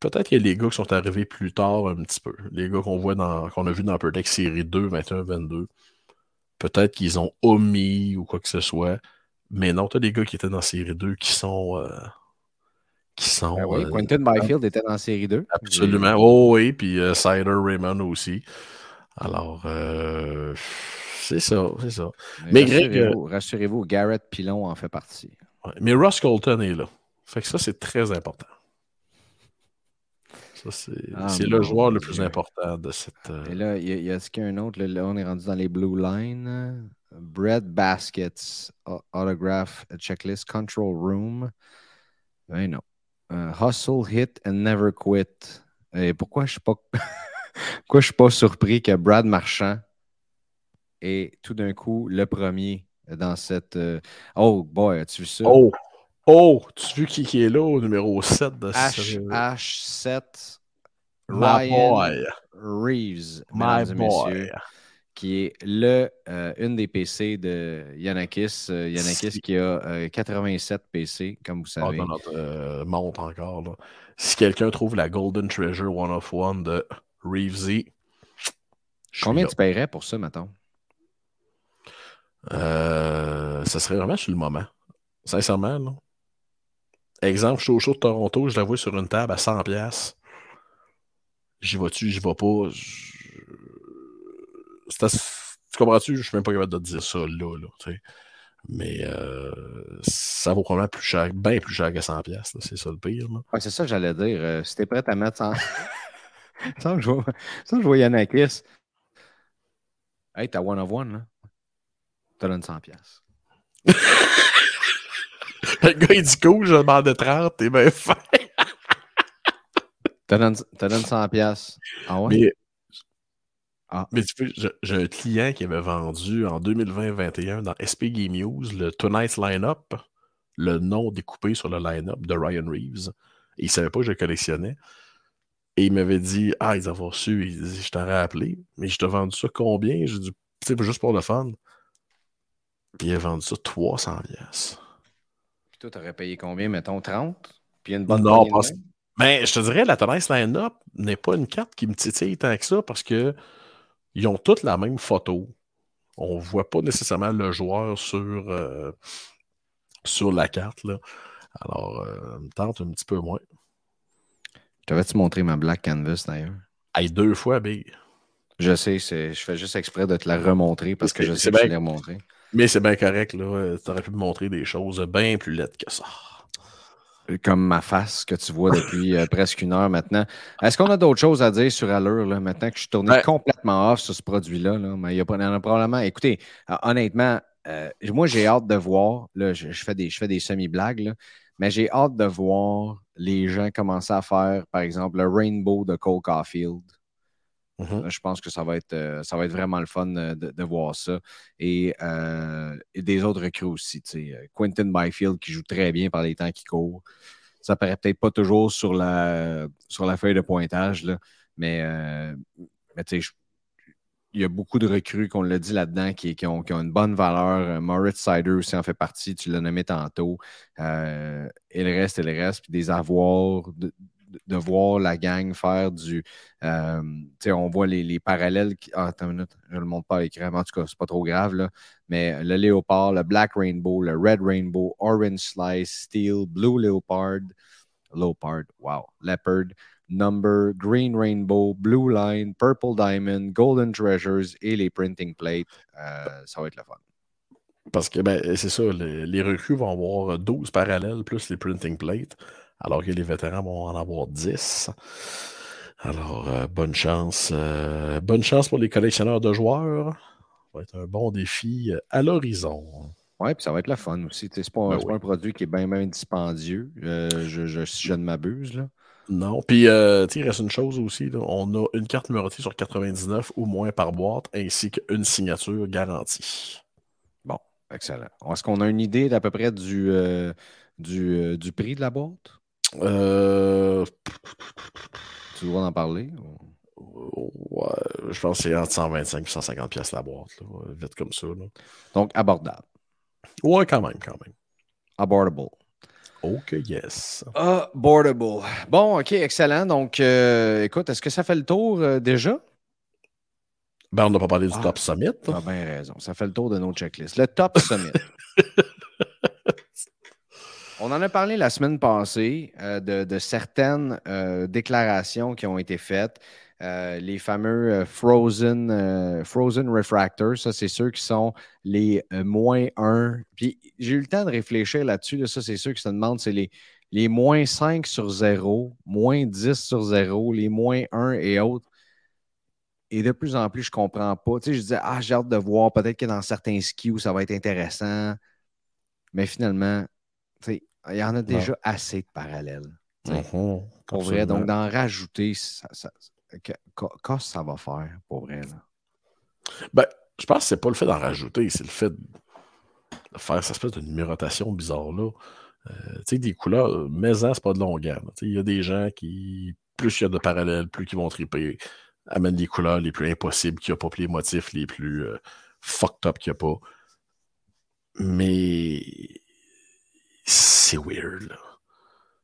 Peut-être qu'il y a les gars qui sont arrivés plus tard un petit peu. Les gars qu'on voit dans qu'on a vu dans Deck série 2, 21, 22. Peut-être qu'ils ont omis ou quoi que ce soit. Mais non, t'as des gars qui étaient dans série 2 qui sont. euh, qui sont. Ben oui, euh, Quentin Byfield était dans série 2. Absolument. Oh oui, puis euh, Cider Raymond aussi. Alors, euh, c'est ça, c'est ça. Mais Greg, euh, rassurez-vous, rassurez-vous, Garrett Pilon en fait partie. Ouais. Mais Ross Colton est là. Fait que ça, c'est très important. Ça, c'est Ah, c'est le joueur le plus important de cette. euh, Et là, il y a, il y a ce qu'il y a un autre? Là, on est rendu dans les Blue Line. Bread Baskets, au- Autograph Checklist, Control Room. Ben non. Euh, hustle, Hit and Never Quit. Et pourquoi je suis pas. pourquoi je suis pas surpris que Brad Marchand est tout d'un coup le premier dans cette. euh, Oh boy, as-tu vu ça? Oh! Oh! Tu vu qui, qui est là au numéro 7 de ce- HH7 My Ryan boy! Reeves, My et boy! qui est le, euh, une des PC de Yanakis. Euh, Yanakis Si- qui a euh, 87 PC, comme vous Ah, savez. dans notre montre encore. Là. Si quelqu'un trouve la Golden Treasure One of One de Reevesy, Combien là. tu paierais pour ça, mettons? Euh, ça serait vraiment sur le moment. Sincèrement, là. Exemple, je suis au show de Toronto, je la vois sur une table à 100$. piastres. J'y vas-tu, j'y vais pas? Tu comprends-tu? Je suis même pas capable de te dire ça là, là. Mais euh, ça vaut probablement plus cher, bien plus cher que 100$. piastres, là. C'est ça le pire. Ouais, c'est ça que j'allais dire. Euh, si t'es prêt à mettre 100... sans, que je vois, je vois Yanakis. Hey, t'as one of one, là. T'as donné 100 pièces. Le gars, il dit cool, je demande 30, t'es bien fin. T'as donné, t'as donné 100 pièces. Ah ouais? Mais Ah. Mais tu sais, j'ai un client qui avait vendu en 2020-21 dans SP Game News le Tonight's Lineup, le nom découpé sur le line-up de Ryan Reeves. Et il ne savait pas que je le collectionnais. Et il m'avait dit Ah, ils avaient reçu. Il dit Je t'aurais appelé, mais je t'ai vendu ça combien? J'ai dit Tu sais, juste pour le fun. Puis il a vendu ça 300 pièces. Puis toi, t'aurais payé combien Mettons 30 Puis une bonne Non, pas. Mais je te dirais, la Tonight's Line-Up n'est pas une carte qui me titille tant que ça parce que ils ont toutes la même photo. On ne voit pas nécessairement le joueur sur, euh, sur la carte. Là. Alors, euh, me tente un petit peu moins. T'avais-tu montré ma Black Canvas d'ailleurs? Hey, deux fois, B. Je sais, je fais juste exprès de te la remontrer parce que je sais que je l'ai remontré. Mais c'est bien correct, là. Tu aurais pu me montrer des choses bien plus laides que ça comme ma face que tu vois depuis euh, presque une heure maintenant. Est-ce qu'on a d'autres choses à dire sur Allure, là, maintenant que je suis tourné complètement off sur ce produit-là? Là, mais il y, a, probablement. Écoutez, euh, honnêtement, euh, moi, j'ai hâte de voir. Là, je, fais des, je fais des semi-blagues, mais j'ai hâte de voir les gens commencer à faire, par exemple, le Rainbow de Cole Caulfield. Mm-hmm. Je pense que ça va être, euh, ça va être vraiment le fun euh, de, voir ça. Euh, et, des autres recrues aussi. Quentin Byfield qui joue très bien par les temps qui courent. Ça paraît peut-être pas toujours sur la, sur la feuille de pointage, là, mais, il y a beaucoup de recrues, qu'on l'a dit là-dedans, qui, qui, ont, une bonne valeur. Moritz Sider aussi en fait partie, tu l'as nommé tantôt. et le reste, et le reste, puis des avoirs de voir la gang faire du. Euh, on voit les, parallèles. Qui, ah, attends une minute, je ne le montre pas à l'écran, en tout cas, c'est pas trop grave. Mais le léopard, le black rainbow, le red rainbow, orange slice, steel, blue leopard, leopard, wow, leopard, number, green rainbow, blue line, purple diamond, golden treasures et les printing plates. Euh, ça va être le fun. Parce que ben, c'est ça, les, les, recrues vont avoir 12 parallèles plus les printing plates alors que les vétérans vont en avoir 10. Alors, euh, bonne chance. Euh, bonne chance pour les collectionneurs de joueurs. Ça va être un bon défi euh, à l'horizon. Oui, puis ça va être la fun aussi. Ce n'est pas, ben un produit qui est bien, bien dispendieux, je, si je ne m'abuse. Non. Puis, il reste une chose aussi. On a une carte numérotée sur 99 ou moins par boîte, ainsi qu'une signature garantie. Bon, excellent. Est-ce qu'on a une idée d'à peu près du, du, du prix de la boîte? Euh... Tu dois en parler? Ouais, je pense que c'est entre 125 et 150 pièces la boîte, vite comme ça. Donc, abordable. Ouais, quand même, quand même. Abordable. Ok, yes. Abordable. Bon, ok, excellent. Donc, euh, écoute, est-ce que ça fait le tour euh, déjà? Ben, on n'a pas parlé du ah. Top Summit. Tu as bien raison. Ça fait le tour de nos checklists. Le Top Summit. On en a parlé la semaine passée euh, de, certaines euh, déclarations qui ont été faites. Euh, les fameux Frozen, Frozen Refractors, ça, c'est ceux qui sont les moins 1. Puis j'ai eu le temps de réfléchir là-dessus. ça, c'est ceux qui se demandent, c'est les, les moins 5 sur 0, moins 10 sur 0, les moins 1 et autres. Et de plus en plus, je ne comprends pas. Tu sais, je disais, ah, j'ai hâte de voir, peut-être que dans certains skis où ça va être intéressant. Mais finalement, tu sais, il y en a déjà assez de parallèles. Mhm, pour vrai, donc d'en rajouter, ça, ça, qu'est-ce que ça va faire pour vrai? Ben, je pense que c'est pas le fait d'en rajouter, c'est le fait de faire cette espèce de numérotation bizarre-là. Euh, tu sais, des couleurs, mais c'est pas de longueur. Il y a des gens qui, plus il y a de parallèles, plus ils vont triper, amènent des couleurs les plus impossibles qu'il n'y a pas, puis les motifs les plus euh, fucked up qu'il n'y a pas. Mais c'est weird, là.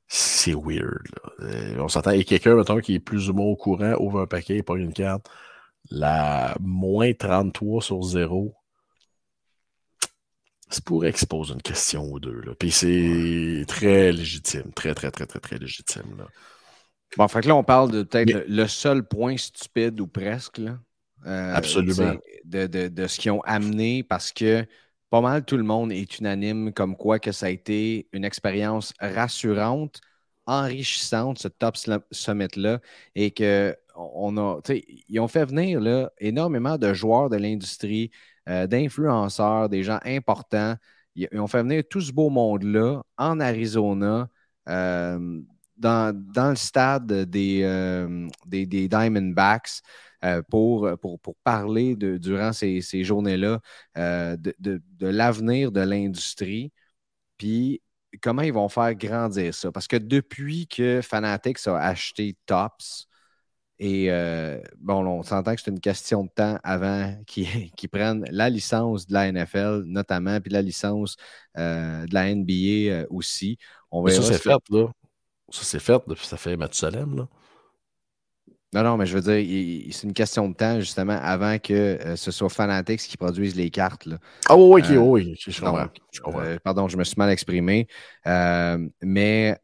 C'est weird, là. Euh, on s'attend à quelqu'un, mettons, qui est plus ou moins au courant, ouvre un paquet, pas une carte. La moins 33 sur 0, c'est pour exposer une question ou deux. Là. Puis c'est très légitime, très, très, très, très, très légitime. Là. Bon, fait là, on parle de peut-être le seul point stupide ou presque. Là, euh, Absolument. De, de, de, ce qu'ils ont amené parce que pas mal tout le monde est unanime comme quoi que ça a été une expérience rassurante, enrichissante, ce Top Summit-là, et que on a, ils ont fait venir là, énormément de joueurs de l'industrie, euh, d'influenceurs, des gens importants. Ils, ont fait venir tout ce beau monde-là en Arizona, euh, dans, le stade des, euh, des Diamondbacks. Pour, pour, pour, parler de, durant ces, ces journées-là de, de, de l'avenir de l'industrie. Puis comment ils vont faire grandir ça? Parce que depuis que Fanatics a acheté Tops, et euh, bon, on s'entend que c'est une question de temps avant qu'ils prennent la licence de la NFL, notamment, puis la licence euh, de la NBA euh, aussi. On ça, c'est fait, là. Ça, c'est fait depuis ça fait Mathusalem, là. Non, non, mais je veux dire, c'est une question de temps, justement, avant que euh, ce soit Fanatics qui produisent les cartes. Là. Ah oui, oui, euh, oui, je comprends. Euh, pardon, je me suis mal exprimé. mais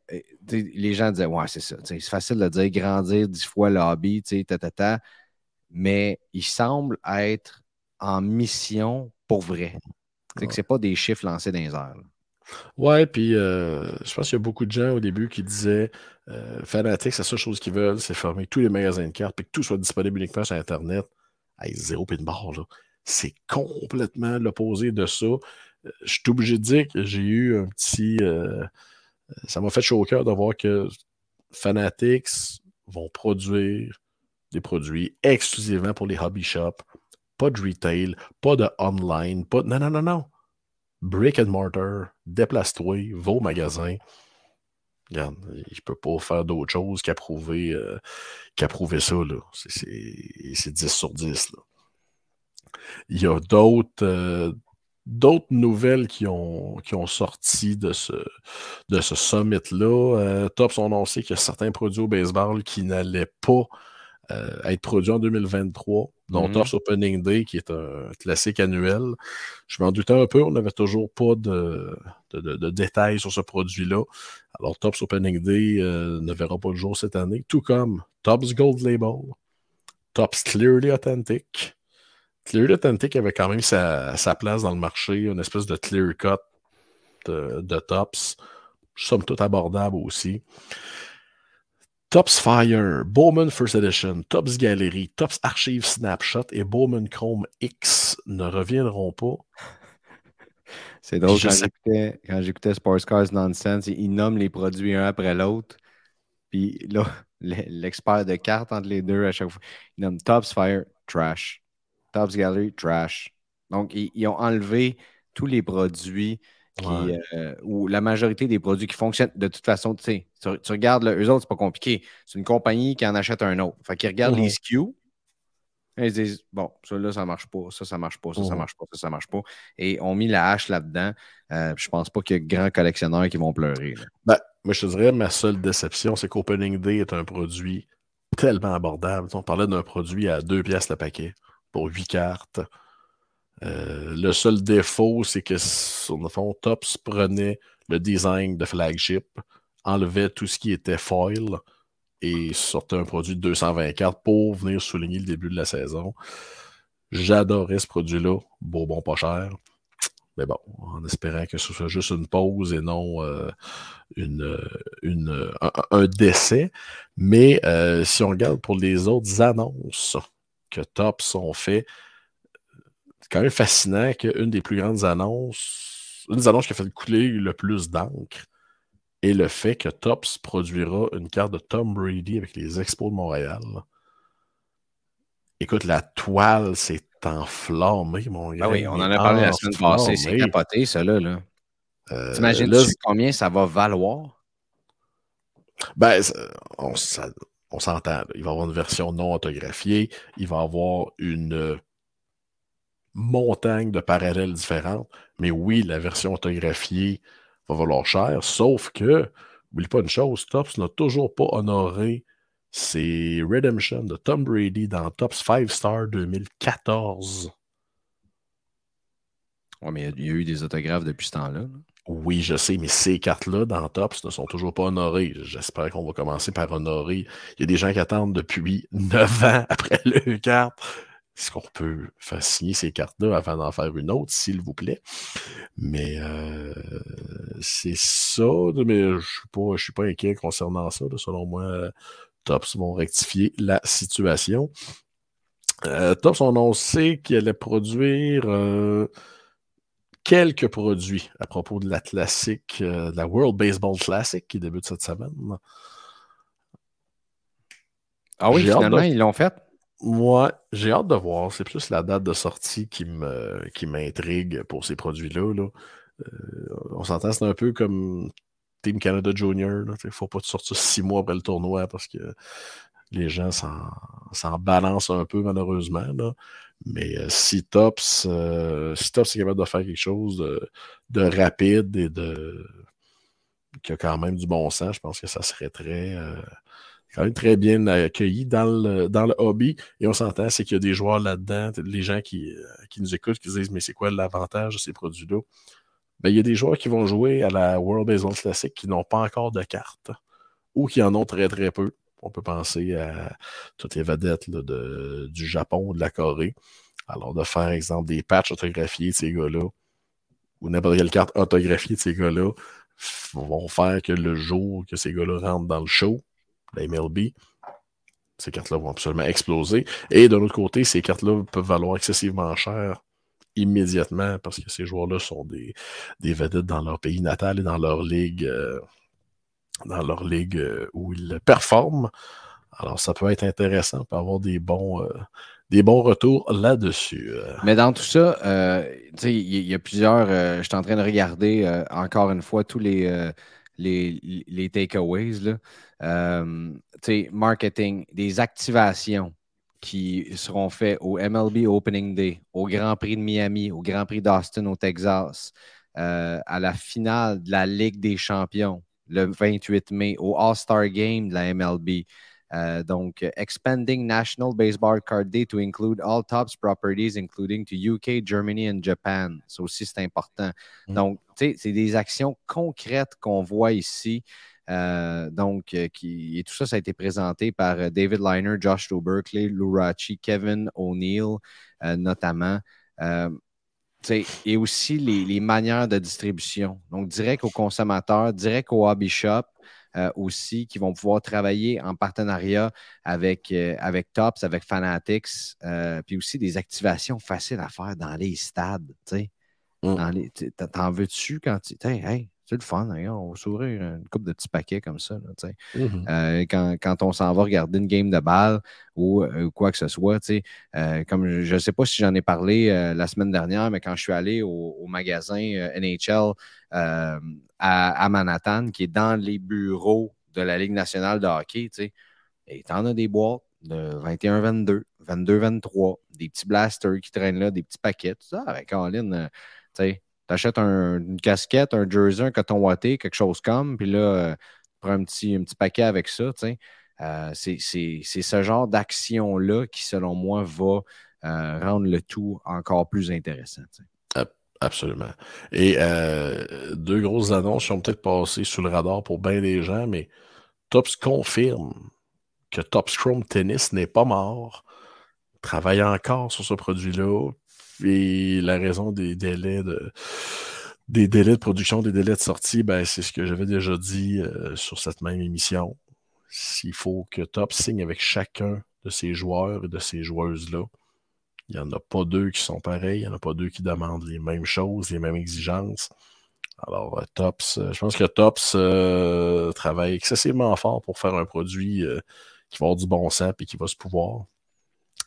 les gens disaient, ouais, c'est ça. C'est facile de dire grandir dix fois le hobby, ta, ta, ta, mais il semble être en mission pour vrai. C'est que ce pas des chiffres lancés dans les airs. Ouais, puis je pense qu'il y a beaucoup de gens au début qui disaient euh, Fanatics, la seule chose qu'ils veulent, c'est fermer tous les magasins de cartes et que tout soit disponible uniquement sur Internet. Hey, zéro pinball, là. C'est complètement l'opposé de ça. Euh, je suis obligé de dire que j'ai eu un petit. Euh, ça m'a fait chaud au cœur de voir que Fanatics vont produire des produits exclusivement pour les hobby shops. Pas de retail, pas de online, pas. Non, non, non, non. Brick and mortar, déplace-toi, vos magasins. Regarde, il ne peut pas faire d'autre chose qu'approuver euh, ça. C'est 10 sur 10. Il y a d'autres euh, d'autres nouvelles qui ont, qui ont sorti de ce, de ce summit-là. Euh, Tops ont annoncé qu'il y a certains produits au baseball qui n'allaient pas euh, être produits en 2023, dont mm Opening Day, qui est un classique annuel. Je m'en doutais un peu, on n'avait toujours pas de, de, détails sur ce produit-là. Alors, Tops Opening Day euh, ne verra pas le jour cette année, tout comme Tops Gold Label, Tops Clearly Authentic. Clearly Authentic avait quand même sa, place dans le marché, une espèce de clear cut de, de Tops, somme toute abordable aussi. Tops Fire, Bowman First Edition, Tops Gallery, Tops Archive Snapshot et Bowman Chrome X ne reviendront pas. C'est drôle, quand j'écoutais Sports Cars Nonsense, ils nomment les produits un après l'autre. Puis là, l'expert de cartes entre les deux à chaque fois, il nomme Tops Fire, trash. Tops Gallery, trash. Donc, ils ont enlevé tous les produits euh, ou la majorité des produits qui fonctionnent de toute façon, tu sais, tu, regardes, eux autres, c'est pas compliqué. C'est une compagnie qui en achète un autre. Fait qu'ils regardent les SKU. Et ils disent, bon, ça là, ça marche pas, ça, ça marche pas, ça, ça marche pas, ça, ça marche pas. Et on mis la hache là-dedans. Euh, je pense pas qu'il y a grands collectionneurs qui vont pleurer. Ben, moi, je te dirais, ma seule déception, c'est qu'Opening Day est un produit tellement abordable. On parlait d'un produit à deux pièces le paquet pour huit cartes. Euh, le seul défaut, c'est que, sur le fond, Tops prenait le design de flagship, enlevait tout ce qui était foil et sortait un produit de 224 pour venir souligner le début de la saison. J'adorais ce produit-là, beau, bon, pas cher. Mais bon, en espérant que ce soit juste une pause et non euh, un, décès. Mais euh, si on regarde pour les autres annonces que Tops ont fait, quand même fascinant qu'une des plus grandes annonces, une des annonces qui a fait couler le plus d'encre, est le fait que Tops produira une carte de Tom Brady avec les Expos de Montréal. Écoute, la toile s'est enflammée, mon gars. Ah oui, on en a parlé la semaine passée. C'est capoté, ça, là. là. Euh, T'imagines combien ça va valoir? Ben, on, on s'entend. Il va y avoir une version non autographiée. Il va y avoir une montagne de parallèles différentes. Mais oui, la version autographiée va valoir cher, sauf que, n'oublie pas une chose, Tops n'a toujours pas honoré ses Redemption de Tom Brady dans Tops 5 Star 2014. Oui, mais il y a eu des autographes depuis ce temps-là. Oui, je sais, mais ces cartes-là dans Tops ne sont toujours pas honorées. J'espère qu'on va commencer par honorer. Il y a des gens qui attendent depuis 9 ans après le carte est-ce qu'on peut faire signer ces cartes-là avant d'en faire une autre, s'il vous plaît? Mais euh, c'est ça, mais je ne suis, pas, suis pas inquiet concernant ça. Selon moi, Tops vont rectifier la situation. Euh, Tops ont annoncé qu'ils allaient produire euh, quelques produits à propos de la classique, de la World Baseball Classic qui débute cette semaine. Ah oui, finalement, ils l'ont fait? Moi, j'ai hâte de voir. C'est plus la date de sortie qui m'intrigue pour ces produits-là. Là. Euh, on s'entend, c'est un peu comme Team Canada Junior. Il ne faut pas te sortir six mois après le tournoi parce que les gens s'en balancent un peu, malheureusement. Mais euh, si Tops, euh, si Tops est capable de faire quelque chose de, rapide et de qui a quand même du bon sens, je pense que ça serait très, quand même très bien accueilli dans le, dans le hobby. Et on s'entend, c'est qu'il y a des joueurs là-dedans, les gens qui, qui, nous écoutent, qui disent Mais c'est quoi l'avantage de ces produits-là? Ben, il y a des joueurs qui vont jouer à la World Baseball Classic qui n'ont pas encore de cartes ou qui en ont très très peu. On peut penser à toutes les vedettes de, du Japon ou de la Corée. Alors, de faire, exemple, des patchs autographiés de ces gars-là ou n'importe quelle carte autographiée de ces gars-là vont faire que le jour que ces gars-là rentrent dans le show, la MLB, ces cartes-là vont absolument exploser. Et de l'autre côté, ces cartes-là peuvent valoir excessivement cher immédiatement parce que ces joueurs-là sont des, des, vedettes dans leur pays natal et dans leur ligue, euh, dans leur ligue euh, où ils performent. Alors, ça peut être intéressant, on peut avoir des bons, euh, des bons retours là-dessus. Mais dans tout ça, il y, a plusieurs. je suis en train de regarder encore une fois tous les, les, les takeaways. marketing, des activations qui seront faits au MLB Opening Day, au Grand Prix de Miami, au Grand Prix d'Austin au Texas, euh, à la finale de la Ligue des champions le 28 mai, au All-Star Game de la MLB. Euh, donc, expanding National Baseball Card Day to include all TOPS properties, including to UK, Germany and Japan. Ça aussi, c'est important. Mm. Donc, tu sais, c'est des actions concrètes qu'on voit ici. Euh, donc, euh, qui, et tout ça, ça a été présenté par David Liner, Josh Berkeley, Lou Kevin O'Neill, notamment. et aussi les, manières de distribution. Donc, direct aux consommateurs, direct au hobby shop. Aussi, qui vont pouvoir travailler en partenariat avec, avec Tops, avec Fanatics, puis aussi des activations faciles à faire dans les stades. Mm. T'en veux-tu quand tu. Hey, c'est le fun, hein, on va s'ouvrir une coupe de petits paquets comme ça. Mm-hmm. Euh, quand, quand, on s'en va regarder une game de balle ou euh, quoi que ce soit, euh, comme je ne sais pas si j'en ai parlé la semaine dernière, mais quand je suis allé au, magasin NHL à, Manhattan, qui est dans les bureaux de la Ligue nationale de hockey, et en as des boîtes de 21-22, 22-23, des petits blasters qui traînent là, des petits paquets, tout ça, avec Caroline, tu sais tu achètes une casquette, un jersey, un coton watté, quelque chose comme, puis là, euh, tu prends un petit, un petit paquet avec ça. Euh, c'est ce genre d'action-là qui, selon moi, va euh, rendre le tout encore plus intéressant. Absolument. Et deux grosses annonces qui ont peut-être passé sous le radar pour bien des gens, mais Tops confirme que Tops Chrome Tennis n'est pas mort, travaille encore sur ce produit-là, et la raison des délais de, des délais de production, des délais de sortie, ben, c'est ce que j'avais déjà dit euh, sur cette même émission. S'il faut que Top signe avec chacun de ces joueurs et de ces joueuses-là, il n'y en a pas deux qui sont pareils, il n'y en a pas deux qui demandent les mêmes choses, les mêmes exigences. Alors, euh, Tops, euh, je pense que Tops travaille excessivement fort pour faire un produit qui va avoir du bon sens et qui va se pouvoir.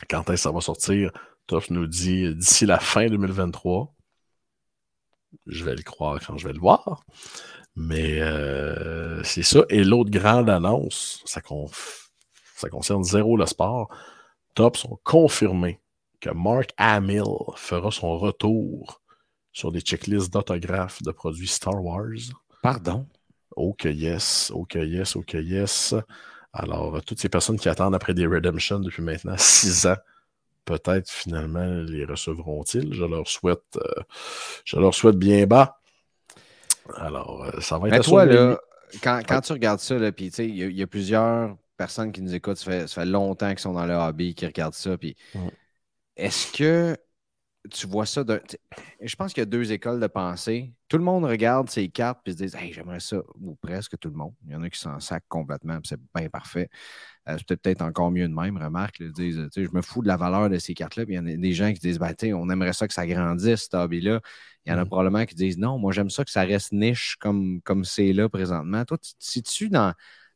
Quand est-ce que ça va sortir? Toff nous dit d'ici la fin 2023. Je vais le croire quand je vais le voir. Mais euh, c'est ça. Et l'autre grande annonce, ça, ça, concerne zéro le sport. Tops ont confirmé que Mark Hamill fera son retour sur des checklists d'autographes de produits Star Wars. Pardon? Ok, yes, ok, yes, ok, yes. Alors, toutes ces personnes qui attendent après des Redemption depuis maintenant six ans, peut-être finalement les recevront-ils? Je leur souhaite, euh, je leur souhaite bien bas. Alors, euh, ça va être. Mais toi, là, quand, quand tu regardes ça, puis il y, y, a plusieurs personnes qui nous écoutent, ça fait, ça fait longtemps qu'ils sont dans le hobby, qui regardent ça. Puis, est-ce que tu vois ça. Je pense qu'il y a deux écoles de pensée. Tout le monde regarde ses cartes et se dit Hey, j'aimerais ça, ou presque tout le monde. Il y en a qui s'en sacent complètement, c'est bien parfait. Euh, c'est peut-être encore mieux de même, remarque. Ils disent Je me fous de la valeur de ces cartes-là. il y en a des gens qui disent ben, On aimerait ça que ça grandisse, ce hobby-là. Il y en a mm. probablement qui disent Non, moi, j'aime ça que ça reste niche comme comme c'est là présentement. Toi, tu tu dans,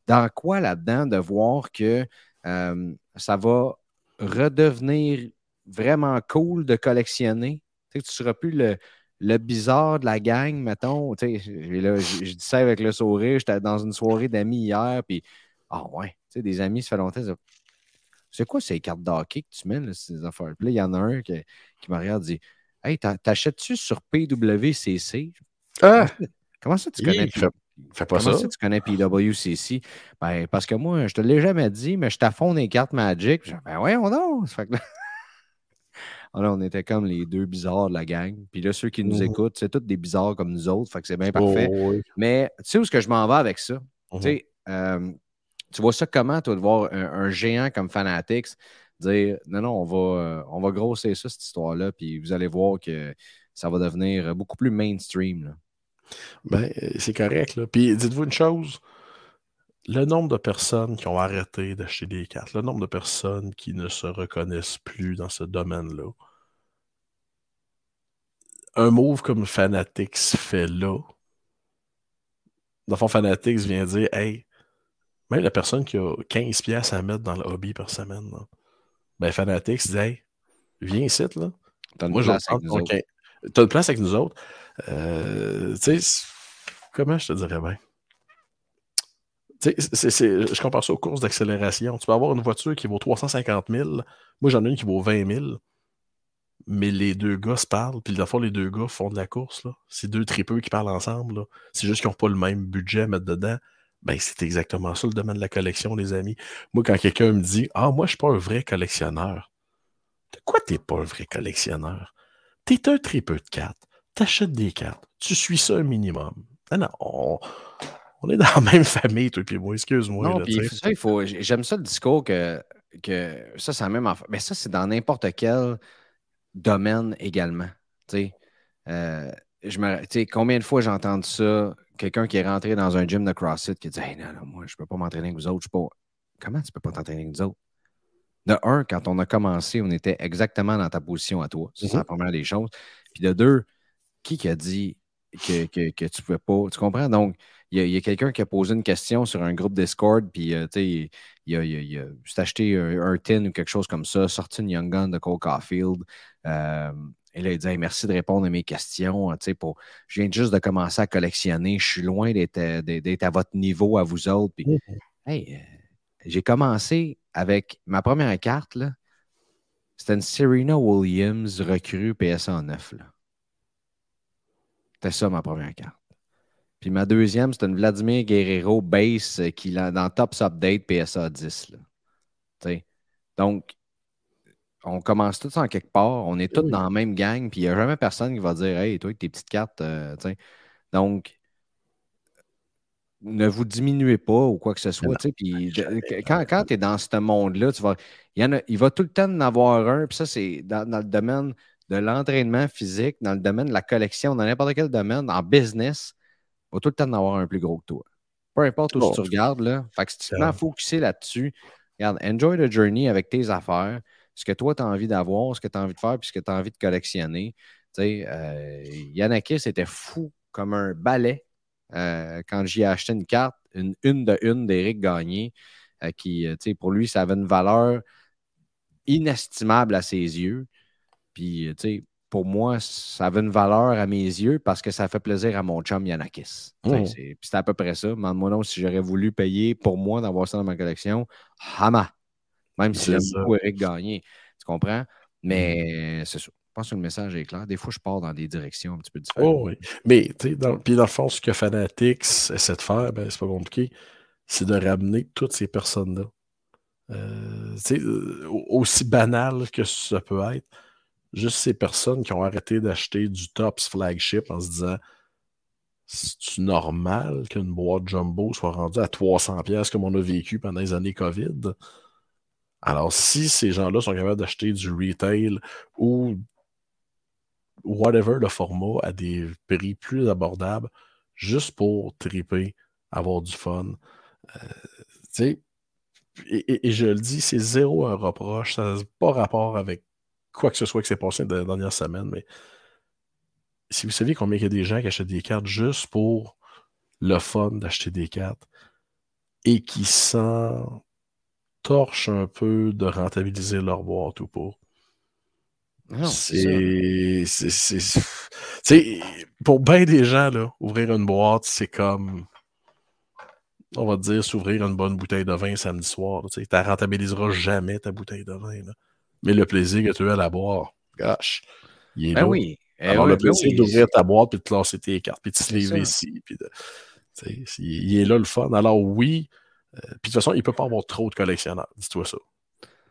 dans quoi là-dedans de voir que euh, ça va redevenir vraiment cool de collectionner. Tu ne seras plus le, le, bizarre de la gang, mettons. je, dis ça avec le sourire. J'étais dans une soirée d'amis hier, puis ah ouais, des amis, ça fait longtemps. C'est quoi ces cartes d'hockey que tu mets, ces affaires? Puis là, il y en a un qui, regarde et dit Hey, t'achètes-tu sur PWCC? Ah! Comment ça tu connais? Fais, pas Comment ça. tu connais PWCC? Ben, parce que moi, je te l'ai jamais dit, mais je t'affonde les cartes Magic. ben ouais, on a. Alors, on était comme les deux bizarres de la gang. Puis là, ceux qui nous mmh écoutent, c'est tous des bizarres comme nous autres. Fait que c'est bien parfait. Oh, mais tu sais où est-ce que je m'en vais avec ça? Mmh tu sais, euh, tu vois ça comment, toi, de voir un, géant comme Fanatics dire non, non, on va, euh, on va grosser ça, cette histoire-là, puis vous allez voir que ça va devenir beaucoup plus mainstream. Ben, c'est correct. Là. Puis dites-vous une chose le nombre de personnes qui ont arrêté d'acheter des cartes, le nombre de personnes qui ne se reconnaissent plus dans ce domaine-là. Un move comme Fanatics fait là, dans le fond, Fanatics vient dire Hey, même la personne qui a 15 pièces à mettre dans le hobby par semaine, ben Fanatics dit Hey, viens ici, là. T'as une, place avec nous. T'as une place avec nous autres. Euh, tu sais, comment je te dirais bien? je compare ça aux courses d'accélération. Tu peux avoir une voiture qui vaut 350 000. Moi, j'en ai une qui vaut 20 000. Mais les deux gars se parlent, puis la fois, les deux gars font de la course. C'est deux tripeux qui parlent ensemble. C'est juste qu'ils n'ont pas le même budget à mettre dedans. Ben, c'est exactement ça le domaine de la collection, les amis. Moi, quand quelqu'un me dit Ah, moi, je suis pas un vrai collectionneur. De quoi t'es pas un vrai collectionneur? T'es un tripeux de cartes. T'achètes des cartes. Tu suis ça un minimum. Non, non, on, on est dans la même famille, toi et moi. Excuse-moi. Non, puis ça, il faut. J'aime ça le discours que, que ça, c'est la même affaire. Mais ça, c'est dans n'importe quel domaine également. Euh, je me, combien de fois j'ai entendu ça? Quelqu'un qui est rentré dans un gym de CrossFit qui dit Hey, non, non, moi, je ne peux pas m'entraîner avec vous autres. Je pas... Comment tu ne peux pas t'entraîner avec nous autres? De un, quand on a commencé, on était exactement dans ta position à toi. C'est la mm-hmm. première des choses. Puis de deux, qui a dit que, que, que tu ne pouvais pas? Tu comprends? Donc, il y a, quelqu'un qui a posé une question sur un groupe Discord, puis euh, il, il, a, il, a, juste acheté un, tin ou quelque chose comme ça, sorti une Young Gun de Cole Caulfield. Euh, et là, il dit Merci de répondre à mes questions. Pour, je viens juste de commencer à collectionner. Je suis loin d'être à votre niveau à vous autres. Puis, mmh euh, j'ai commencé avec ma première carte. C'était une Serena Williams recrue PSA 9. C'était ça ma première carte. Puis ma deuxième, c'est une Vladimir Guerrero base euh, qui est dans Tops Update PSA 10. Donc, on commence tous en quelque part. On est tous dans la même gang. Puis il n'y a jamais personne qui va dire Hey, toi, avec tes petites cartes. Euh, Donc, ne vous diminuez pas ou quoi que ce soit. Puis quand, quand tu es dans ce monde-là, tu vas, il, y en a, il va tout le temps en avoir un. Puis ça, c'est dans, le domaine de l'entraînement physique, dans le domaine de la collection, dans n'importe quel domaine, en business va tout le temps en avoir un plus gros que toi. Peu importe où tu regardes, là. Fait que si tu focuser là-dessus, regarde, enjoy the journey avec tes affaires, ce que toi, tu as envie d'avoir, ce que tu as envie de faire, puis ce que tu as envie de collectionner. Tu sais, euh, Yanakis était fou comme un balai euh, quand j'y ai acheté une carte, une, une de une d'Éric Gagné, euh, qui, tu sais, pour lui, ça avait une valeur inestimable à ses yeux. Puis, tu sais, pour moi, ça avait une valeur à mes yeux parce que ça fait plaisir à mon chum Yanakis. Mmh. C'est à peu près ça. Demande-moi donc si j'aurais voulu payer pour moi d'avoir ça dans ma collection. Hama. Même si j'aime beaucoup Eric Gagné. Tu comprends? Mais c'est ça. Je pense que le message est clair. Des fois, je pars dans des directions un petit peu différentes. Oh, oui. Mais, tu sais, dans, puis dans le fond, ce que Fanatics essaie de faire, ben, c'est pas compliqué, c'est de ramener toutes ces personnes-là. Euh, euh aussi banal que ça peut être juste ces personnes qui ont arrêté d'acheter du Tops flagship en se disant c'est normal qu'une boîte jumbo soit rendue à 300 pièces comme on a vécu pendant les années COVID? Alors, si ces gens-là sont capables d'acheter du retail ou whatever le format à des prix plus abordables, juste pour triper, avoir du fun, euh, tu sais, et, et, je le dis, c'est zéro un reproche, ça n'a pas rapport avec quoi que ce soit qui s'est passé dans la dernière semaine, mais si vous saviez combien il y a des gens qui achètent des cartes juste pour le fun d'acheter des cartes et qui, sans torche un peu de rentabiliser leur boîte ou pas? C'est. Pour bien des gens, là, ouvrir une boîte, c'est comme. On va dire s'ouvrir une bonne bouteille de vin samedi soir. Tu ne rentabiliseras jamais ta bouteille de vin. Mais le plaisir que tu as à la boire, gosh, il est ben là. oui. Eh Alors, le ben plaisir d'ouvrir ta boîte, puis de classer tes cartes, puis de se lever ici. Puis de, il est là le fun. Alors oui, euh, puis de toute façon, il ne peut pas avoir trop de collectionneurs, dis-toi ça.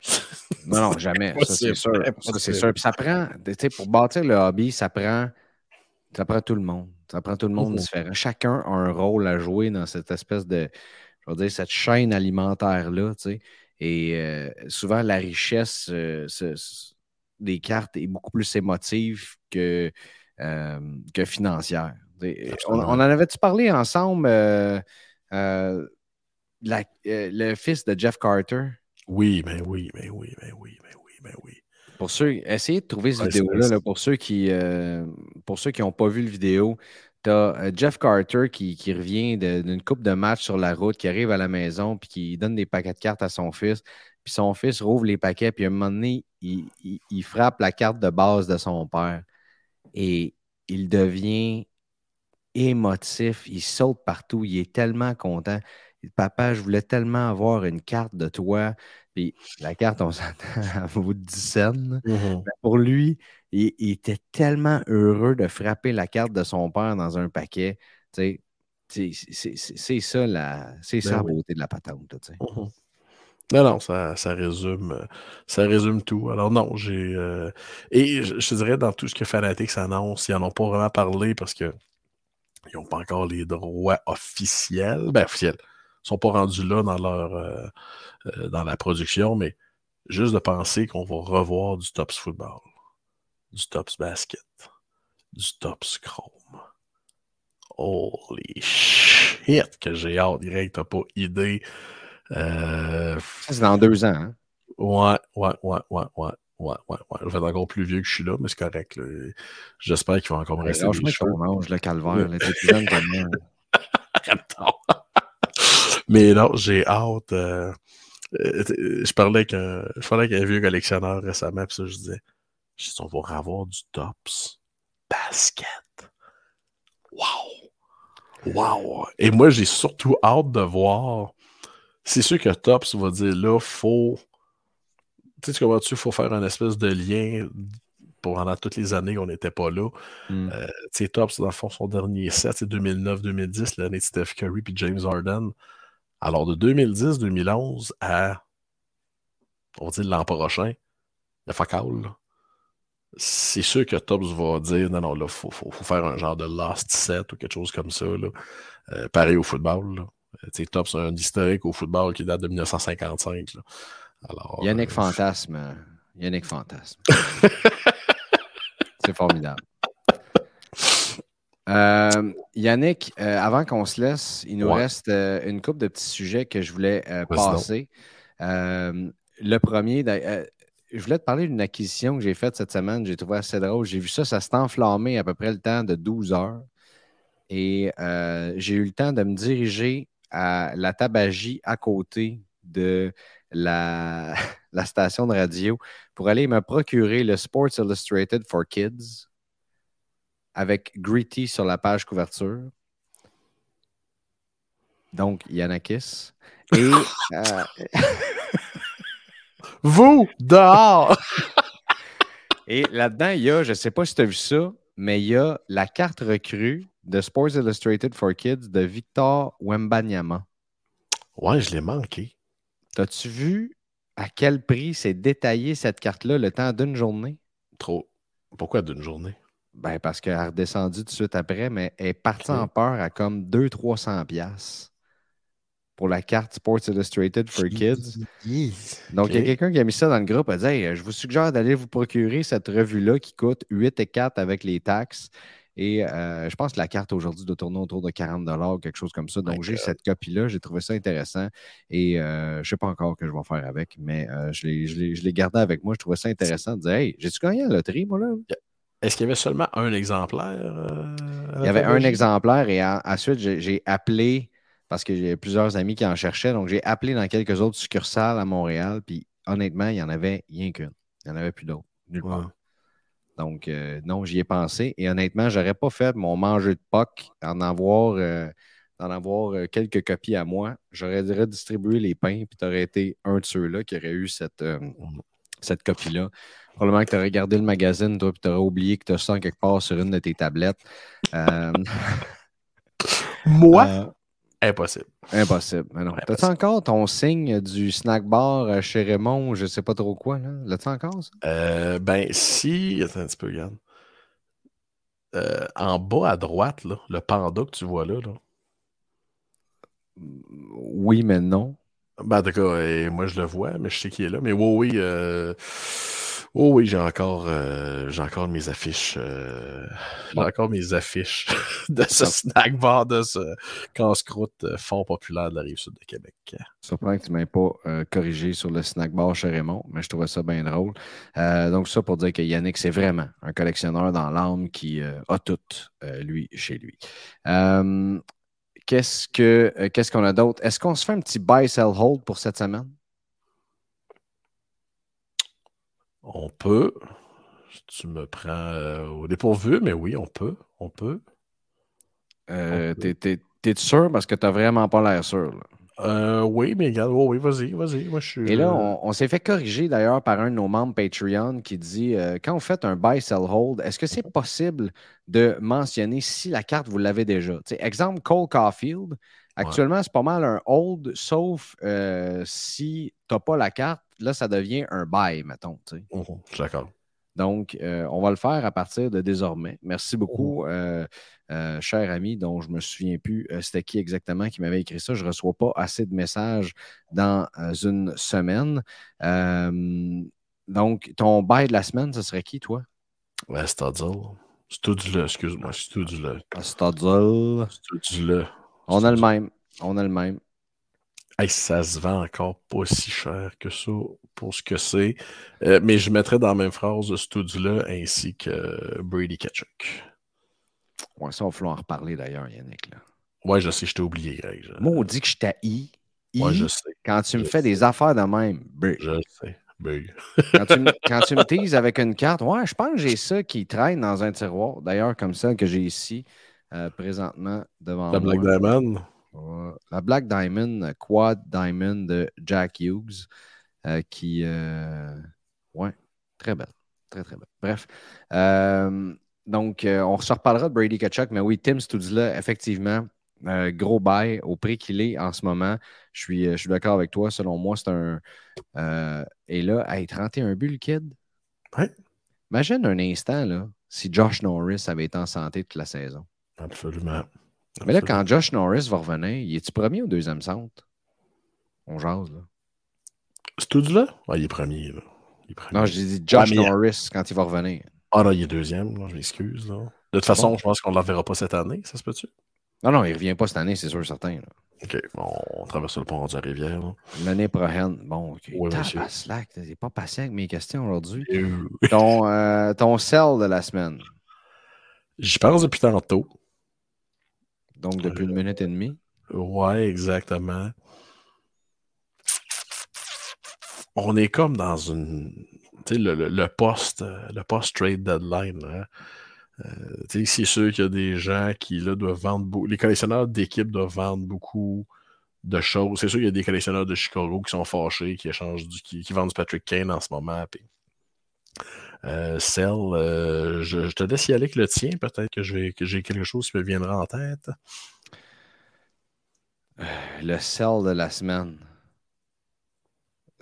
Non, non, jamais. ça, c'est sûr. Ça, c'est sûr. Puis ça prend, tu sais, pour bâtir le hobby, ça prend, ça prend tout le monde. Ça prend tout le monde différent. Chacun a un rôle à jouer dans cette espèce de, je veux dire, cette chaîne alimentaire-là, tu sais. Et euh, souvent, la richesse euh, des cartes est beaucoup plus émotive que, euh, que financière. On, en avait-tu parlé ensemble, le fils de Jeff Carter? Oui, mais oui, mais oui, mais oui, mais oui, mais oui. Pour ceux, essayez de trouver cette vidéo-là, pour ceux qui pour ceux qui n'ont pas vu le vidéo. Tu as euh, Jeff Carter qui, revient d'une coupe de match sur la route, qui arrive à la maison, puis qui donne des paquets de cartes à son fils. Puis son fils rouvre les paquets, puis à un moment donné, il, il frappe la carte de base de son père. Et il devient émotif, il saute partout, il est tellement content. Papa, je voulais tellement avoir une carte de toi. Puis la carte, on s'entend, à vaut 10 cents. Mm-hmm. Pour lui, il, était tellement heureux de frapper la carte de son père dans un paquet. C'est ça, la, c'est ça ben la beauté de la patente. Mm-hmm. Non, non, ça, résume, ça résume tout. Alors non, j'ai. Euh, et je, te dirais, dans tout ce que Fanatics annonce, ils n'en ont pas vraiment parlé parce qu'ils n'ont pas encore les droits officiels. Ben, officiels sont pas rendus là dans leur euh, euh, dans la production, mais juste de penser qu'on va revoir du Tops Football, du Tops Basket, du Tops Chrome. Holy shit, que j'ai hâte, direct, t'as pas idée. Euh... C'est dans deux ans. Hein? Ouais, ouais, ouais, ouais, ouais. Ouais, ouais, ouais. Je vais être encore plus vieux que je suis là, mais c'est correct. J'espère qu'il va encore me rester cheveux. mange le calvaire. Plus jeune. Mais non, j'ai hâte. Euh, euh, je parlais avec un, je parlais avec un vieux collectionneur récemment, puis ça, je disais, je dis, on va avoir du Tops basket. Wow! Wow! Et moi, j'ai surtout hâte de voir. C'est sûr que Tops va dire là, faut. Tu sais, comment tu faut faire un espèce de lien pendant toutes les années qu'on n'était pas là. Mm. Euh, tu sais, Tops, dans le fond, son dernier set, c'est 2009-2010, l'année de Steph Curry puis James Harden. Alors, de 2010-2011 à, on va dire l'an prochain, le focal, c'est sûr que Tops va dire non, non, là, il faut, faire un genre de last set ou quelque chose comme ça. Là. Euh, pareil au football. Là. Euh, Tops a un historique au football qui date de 1955. Là. Alors, Yannick euh, Fantasme. Yannick Fantasme. c'est formidable. Euh, Yannick, avant qu'on se laisse, il nous reste une couple de petits sujets que je voulais passer. le premier, je voulais te parler d'une acquisition que j'ai faite cette semaine. J'ai trouvé assez drôle. J'ai vu ça, ça s'est enflammé à peu près le temps de 12 heures. Et j'ai eu le temps de me diriger à la tabagie à côté de la, la station de radio pour aller me procurer le Sports Illustrated for Kids avec Gritty sur la page couverture. Donc, Yanakis. Et. Euh, Vous, dehors! Et là-dedans, il y a, je ne sais pas si tu as vu ça, mais il y a la carte recrue de Sports Illustrated for Kids de Victor Wembanyama. Ouais, je l'ai manqué. T'as-tu vu à quel prix c'est détaillé cette carte-là le temps d'une journée? Trop. Pourquoi d'une journée? Ben, parce qu'elle a redescendu tout de suite après, mais elle est partie en peur à comme 200-300$ pour la carte Sports Illustrated for Kids. Donc, il y a quelqu'un qui a mis ça dans le groupe, a dit Je vous suggère d'aller vous procurer cette revue-là qui coûte 8 et 4 avec les taxes. Et euh, je pense que la carte aujourd'hui doit tourner autour de 40 ou quelque chose comme ça. Donc, j'ai cette copie-là. J'ai trouvé ça intéressant. Et euh, je ne sais pas encore que je vais faire avec, mais euh, je l'ai gardé avec moi. Je trouvais ça intéressant de dire Hey, j'ai-tu gagné la loterie, moi, là? Est-ce qu'il y avait seulement un exemplaire? Il y avait un exemplaire et ensuite, j'ai appelé parce que j'ai plusieurs amis qui en cherchaient. Donc, j'ai appelé dans quelques autres succursales à Montréal. Puis, honnêtement, il y en avait rien qu'une. Il n'y en avait plus d'autres. Nulle part. Donc, euh, non, j'y ai pensé. Et honnêtement, j'aurais pas fait mon manger de POC en avoir, euh, en avoir euh, quelques copies à moi. J'aurais redistribué les pains, puis tu aurais été un de ceux-là qui aurait eu cette, cette copie-là. Probablement que tu aurais regardé le magazine, toi, puis tu aurais oublié que tu as ça quelque part sur une de tes tablettes. moi? Impossible. Impossible. Mais non. T'as-tu encore ton signe du snack bar euh, chez Raymond, je sais pas trop quoi, là? L'as-tu encore, ça? Euh, ben, si. Attends un petit peu, regarde. Euh, en bas à droite, là, le panda que tu vois là, là. Oui, mais non. Ben, en tout cas, moi je le vois, mais je sais qui est là. Mais oui, oui. Euh... Oh oui, j'ai encore, euh, j'ai encore mes affiches. Euh, j'ai encore mes affiches de ce snack bar, de ce casse-croûte euh, fort populaire de la rive sud de Québec. Surprenant que tu ne m'aies pas corrigé sur le snack bar chez Raymond, mais je trouvais ça bien drôle. donc, ça pour dire que Yannick, c'est vraiment un collectionneur dans l'âme qui a tout, lui, chez lui. qu'est-ce, que, qu'est-ce qu'on a d'autre? Est-ce qu'on se fait un petit buy, sell, hold pour cette semaine? On peut. Tu me prends euh, au dépourvu, mais oui, on peut. On peut. Euh, T'es sûr parce que t'as vraiment pas l'air sûr. Euh, oui, mais regarde, oui, vas-y, vas-y. Moi, je suis. Et là, on, s'est fait corriger d'ailleurs par un de nos membres Patreon qui dit euh, quand vous faites un buy, sell, hold, est-ce que c'est possible de mentionner si la carte vous l'avez déjà? exemple, Cole Caulfield. Actuellement, c'est pas mal un hold, sauf si tu n'as pas la carte là, ça devient un bail, mettons. Tu mhm, d'accord. Donc, euh, on va le faire à partir de désormais. Merci beaucoup, mhm. euh, euh, cher ami, dont je ne me souviens plus c'était qui exactement qui m'avait écrit ça. Je ne reçois pas assez de messages dans une semaine. donc, ton bail de la semaine, ce serait qui, toi? Ouais, Stadzel. Studule, excuse-moi, Studule. Stadzel. Studule. On a le même. On a le même ça se vend encore pas si cher que ça pour ce que c'est. Euh, mais je mettrais dans la même phrase Studio ainsi que Brady Ketchuk. Ouais, ça, va falloir en reparler d'ailleurs, Yannick. Là. Ouais, je sais, je t'ai oublié, Greg. Moi, on dit que je t'haïs. Ouais, je sais. Quand tu me fais des affaires de même, Je sais. quand, tu me, quand tu me teases avec une carte, ouais, je pense que j'ai ça qui traîne dans un tiroir. D'ailleurs, comme celle que j'ai ici, euh, présentement, devant moi. La Black Diamond? La Black Diamond, Quad Diamond de Jack Hughes, euh, qui. Euh, ouais, très belle. Très, très belle. Bref. Donc, on se reparlera de Brady Kachuk, mais oui, Tim Studula, effectivement, gros bail au prix qu'il est en ce moment. Je suis, je suis d'accord avec toi. Selon moi, c'est un. et là, hey, 31 buts, le kid. Ouais. Imagine un instant, là, si Josh Norris avait été en santé toute la saison. Absolument. Mais là, quand Josh Norris va revenir, il est-tu premier ou deuxième centre? On jase, là. C'est tout là? Ah, il est premier, là. Il est premier. Non, j'ai dit Josh Norris quand il va revenir. Ah non, il est deuxième, là, je m'excuse. De toute façon, je pense qu'on ne la verra pas cette année, ça se peut-tu? Non, non, il ne revient pas cette année, c'est sûr certain. Là. OK, bon, on traverse le pont de la rivière. L'année prochaine, bon, OK. Oui, monsieur. Slack, t'es pas patient avec mes questions aujourd'hui. Euh, ton, euh, ton sell de la semaine. J'y pense depuis tantôt. Donc, depuis une minute et demie? Ouais, exactement. On est comme dans une. Tu sais, le, le, post, le post trade deadline. Hein. Euh, tu sais, c'est sûr qu'il y a des gens qui là, doivent vendre beaucoup. Les collectionneurs d'équipe doivent vendre beaucoup de choses. C'est sûr qu'il y a des collectionneurs de Chicago qui sont fâchés, qui échangent du, qui, vendent du Patrick Kane en ce moment. Euh, Cell, euh, je, te laisse y aller avec le tien. Peut-être que, j'ai quelque chose qui me viendra en tête. Le sell de la semaine.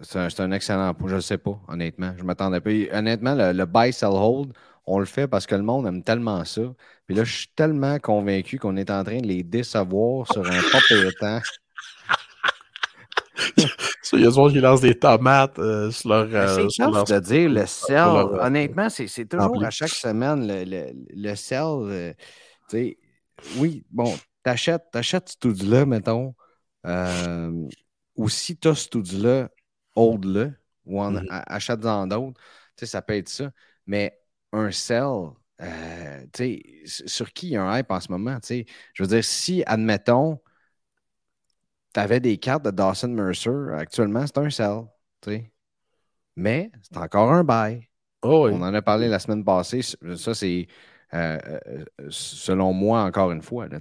C'est un, excellent point. Je ne sais pas, honnêtement. Je m'attendais pas. Honnêtement, le, buy, sell, hold, on le fait parce que le monde aime tellement ça. Puis là, je suis tellement convaincu qu'on est en train de les décevoir sur un pop Il y a des gens qui lancent des tomates euh, sur leur. Euh, c'est leur... de dire le sel. Honnêtement, c'est toujours à chaque semaine le, le, le sel. Euh, oui, bon, t'achètes, t'achètes ce tout-là, mettons. ou si tu as ce tout-là, hold-le ou en, mm-hmm. achète-en d'autres. Ça peut être ça. Mais un sell, sur qui il y a un hype en ce moment? Je veux dire, si, admettons, tu avais des cartes de Dawson Mercer. Actuellement, c'est un sell. Mais c'est encore un buy. Oh On en a parlé la semaine passée. Ça, c'est euh, euh, selon moi, encore une fois. Là,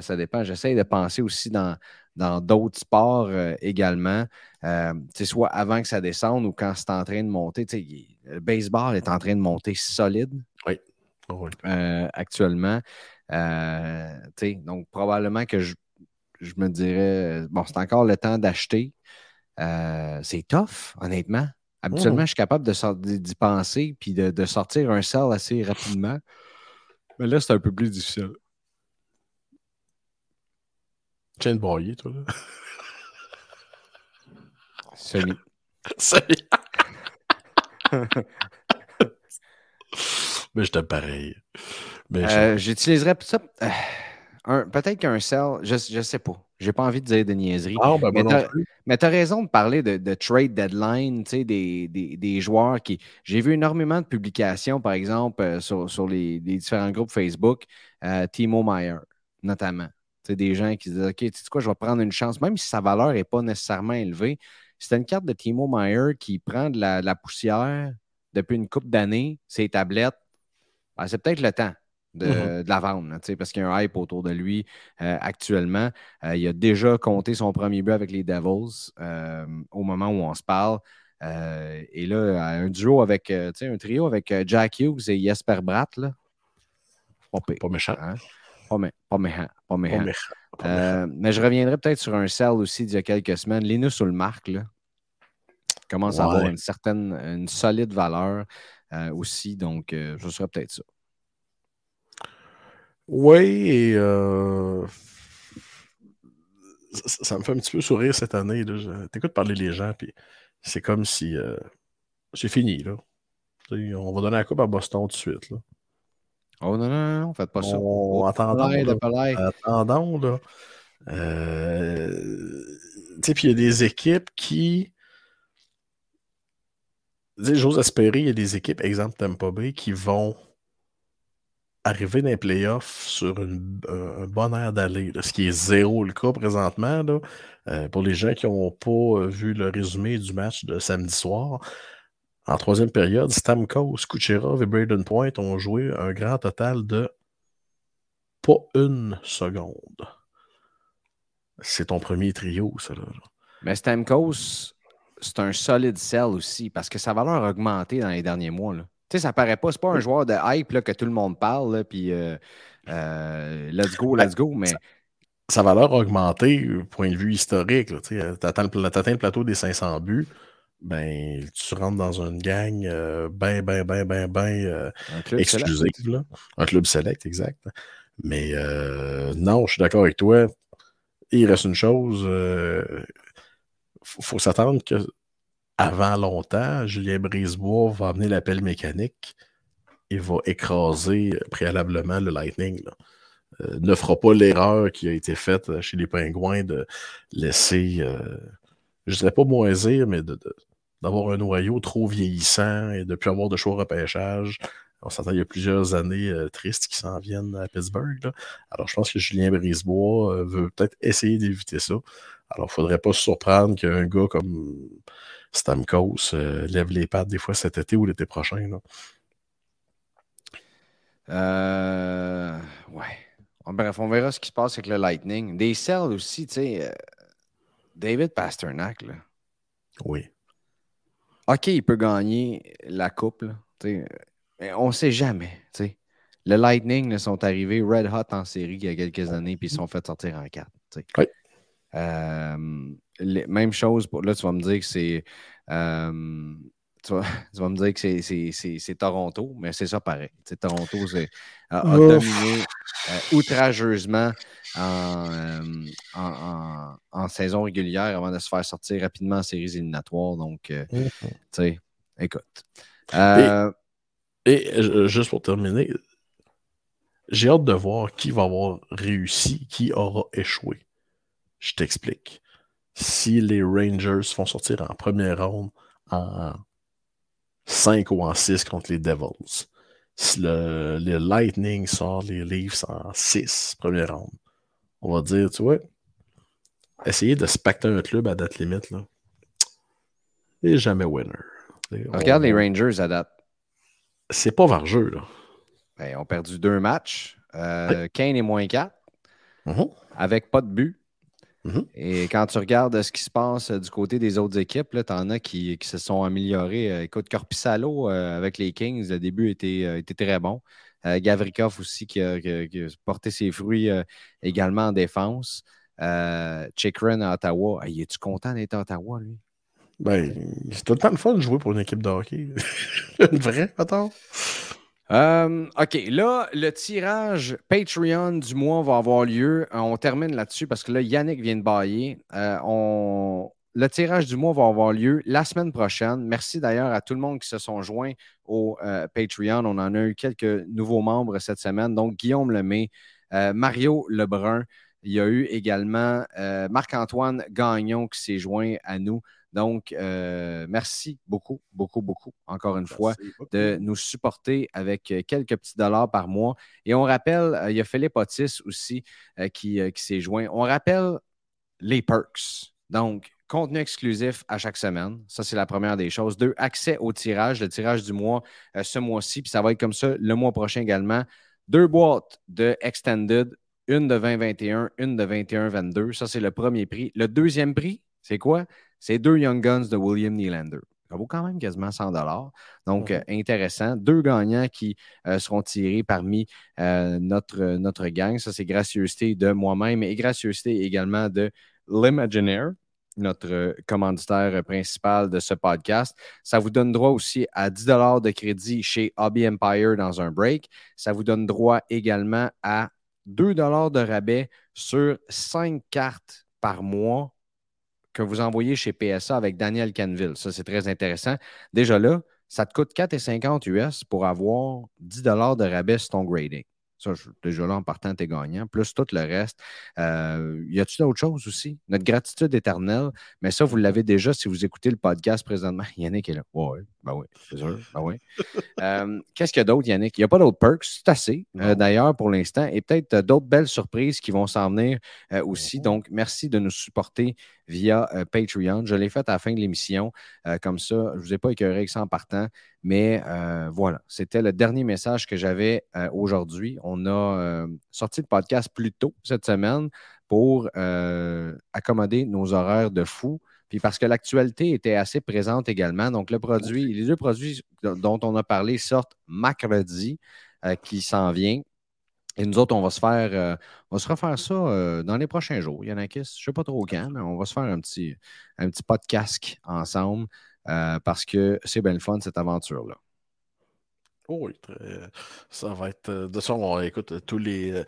ça dépend. J'essaie de penser aussi dans, dans d'autres sports également. soit avant que ça descende ou quand c'est en train de monter. Le baseball est en train de monter solide. Oui. actuellement. donc, probablement que je, je me dirais, bon, c'est encore le temps d'acheter. Euh, c'est tough, honnêtement. Habituellement, mmh. je suis capable d'y penser puis de, sortir un sell assez rapidement. Mais là, c'est un peu plus difficile. Tu viens de broyer, toi, là? Salut. Salut. Mais je t'aime pareil. Euh, j'utiliserais ça. Euh, peut-être qu'un sell, je ne sais pas. J'ai pas envie de dire de niaiserie. Ah, ben mais tu as raison de parler de, trade deadline, des, des, des, joueurs qui. J'ai vu énormément de publications, par exemple, euh, sur, les, différents groupes Facebook, euh, Timo Meyer, notamment. des gens qui disent OK, tu sais quoi, je vais prendre une chance, même si sa valeur n'est pas nécessairement élevée. C'est une carte de Timo Meyer qui prend de la, poussière depuis une couple d'années, ses tablettes. Ben, c'est peut-être le temps. Mm-hmm. de, la vendre, parce qu'il y a un hype autour de lui euh, actuellement. Euh, il a déjà compté son premier but avec les Devils euh, au moment où on se parle. et là, un duo avec, un trio avec Jack Hughes et Jesper Bratt, là. Pas, méchant. Hein? Pas, méchant. Pas méchant. mais je reviendrai peut-être sur un sell aussi d'il y a quelques semaines. Linus Ulmark, là, commence à avoir une certaine, une solide valeur aussi. Donc, ce serait peut-être ça. Oui, et euh, ça, me fait un petit peu sourire cette année. T'écoutes parler les gens, puis c'est comme si euh, c'est fini. Là. on va donner la coupe à Boston tout de suite. Là. Oh non, non, non, faites pas ça. On, attendons, là, attendons, là. Euh, puis il y a des équipes qui. J'ose espérer, il y a des équipes, exemple Tampa Bay, qui vont arriver dans les playoffs sur une, un bon air d'aller, ce qui est zéro le cas présentement. Euh, pour les gens qui n'ont pas euh, vu le résumé du match de samedi soir, en troisième période, Stamkos, Kucherov et Braden Point ont joué un grand total de pas une seconde. C'est ton premier trio, ça. Là. Mais Stamkos, c'est un solide sell aussi parce que sa valeur a augmenté dans les derniers mois. Tu sais, ça paraît pas. C'est pas un joueur de hype là, que tout le monde parle, puis euh, euh, let's go, let's go, mais. Sa valeur a augmenté, point de vue historique. Tu atteins le plateau des 500 buts, ben, tu rentres dans une gang euh, ben, ben, ben, ben, ben exclusive. Un club select, exact. Mais non, je suis d'accord avec toi. Il reste une chose. Il faut s'attendre que avant longtemps, Julien Brisebois va amener l'appel mécanique et va écraser préalablement le Lightning. Euh, ne fera pas l'erreur qui a été faite chez les Pingouins de laisser, euh, je ne dirais pas moisir, mais d'avoir un noyau trop vieillissant et de ne plus avoir de choix repêchage. On s'entend, il y a plusieurs années euh, tristes qui s'en viennent à Pittsburgh. Alors, je pense que Julien Brisebois veut peut-être essayer d'éviter ça. Alors, il ne faudrait pas se surprendre qu'un gars comme Stamkos euh, lève les pattes des fois cet été ou l'été prochain. Là. Euh, ouais. Bref, on verra ce qui se passe avec le Lightning. Des cells aussi, tu sais. Euh, David Pasternak, là. Oui. OK, il peut gagner la coupe, là, mais on ne sait jamais, tu sais. Le Lightning là, sont arrivés red hot en série il y a quelques années, puis ils sont fait sortir en quatre. Oui. Euh, même chose, pour, là, tu vas me dire que c'est. Euh, tu, vas, me dire que c'est Toronto, mais c'est ça pareil. Toronto a, dominé euh, outrageusement en, en, saison régulière avant de se faire sortir rapidement en séries éliminatoires. Donc, mm-hmm. tu sais, écoute. Et, juste pour terminer, j'ai hâte de voir qui va avoir réussi, qui aura échoué. Je t'explique. Si les Rangers font sortir en première ronde en 5 ou en 6 contre les Devils, si le, Lightning sort les Leafs en 6 première ronde, on va dire, tu vois, essayer de se pacter un club à date limite, là. Et jamais winner. Regarde les Rangers à date. C'est pas vargeux, là. Ben, ils ont perdu deux matchs. Euh, Kane est moins 4. Mm-hmm. Avec pas de but. Mm-hmm. Et quand tu regardes ce qui se passe du côté des autres équipes, tu en as qui, se sont améliorés. Euh, écoute, Corpissalo euh, avec les Kings, le début était, était très bon. Gavrikov aussi qui a, porté ses fruits également en défense. Chikrin à Ottawa. es tu content d'être à Ottawa, lui? Ben, c'est tout le temps fun de jouer pour une équipe de hockey. une vraie, attends. Euh, OK, là, le tirage Patreon du mois va avoir lieu. Euh, on termine là-dessus parce que là, Yannick vient de bailler. Euh, on... Le tirage du mois va avoir lieu la semaine prochaine. Merci d'ailleurs à tout le monde qui se sont joints au Patreon. On en a eu quelques nouveaux membres cette semaine. Donc, Guillaume Lemay, Mario Lebrun. Il y a eu également Marc-Antoine Gagnon qui s'est joint à nous. Donc, euh, merci beaucoup, beaucoup, beaucoup, encore une fois, de nous supporter avec euh, quelques petits dollars par mois. Et on rappelle, euh, il y a Philippe Otis aussi qui, qui s'est joint. On rappelle les perks. Donc, contenu exclusif à chaque semaine. Ça, c'est la première des choses. Deux, accès au tirage, le tirage du mois ce mois-ci. Puis ça va être comme ça le mois prochain également. Deux boîtes de Extended, une de 2021, une de 21-22. Ça, c'est le premier prix. Le deuxième prix, c'est quoi? C'est deux Young Guns de William Nylander. Ça vaut quand même quasiment 100 Donc, euh, intéressant. Deux gagnants qui euh, seront tirés parmi euh, notre, notre gang. Ça, c'est gracieuseté de moi-même et gracieuseté également de l'Imaginaire, notre commanditaire principal de ce podcast. Ça vous donne droit aussi à 10 de crédit chez Hobby Empire dans un break. Ça vous donne droit également à 2 de rabais sur 5 cartes par mois que vous envoyez chez PSA avec Daniel Canville. Ça, c'est très intéressant. Déjà là, ça te coûte 4,50 US pour avoir 10 de rabais sur ton grading. Ça, déjà là, en partant, t'es gagnant. Plus tout le reste. Euh, y a-t-il d'autres choses aussi? Notre gratitude éternelle, mais ça, vous l'avez déjà si vous écoutez le podcast présentement. Yannick est là. Oui, ben oui, c'est sûr. Ben oui. Euh, qu'est-ce qu'il y a d'autre, Yannick? Il n'y a pas d'autres perks. C'est assez, euh, d'ailleurs, pour l'instant. Et peut-être d'autres belles surprises qui vont s'en venir aussi. Donc, merci de nous supporter via Patreon. Je l'ai fait à la fin de l'émission. comme ça, je ne vous ai pas écœuré avec ça en partant. Mais voilà, c'était le dernier message que j'avais aujourd'hui. On a sorti le podcast plus tôt cette semaine pour accommoder nos horaires de fou. Puis parce que l'actualité était assez présente également. Donc, le produit, les deux produits dont on a parlé sortent mercredi, qui s'en vient. Et nous autres, on va se faire, on va se refaire ça dans les prochains jours. Il y en a qui, je ne sais pas trop quand, mais on va se faire un petit, un petit podcast ensemble parce que c'est bien le fun, cette aventure-là. Oh oui, ça va être. Euh, de toute façon, écoute, tous les, euh,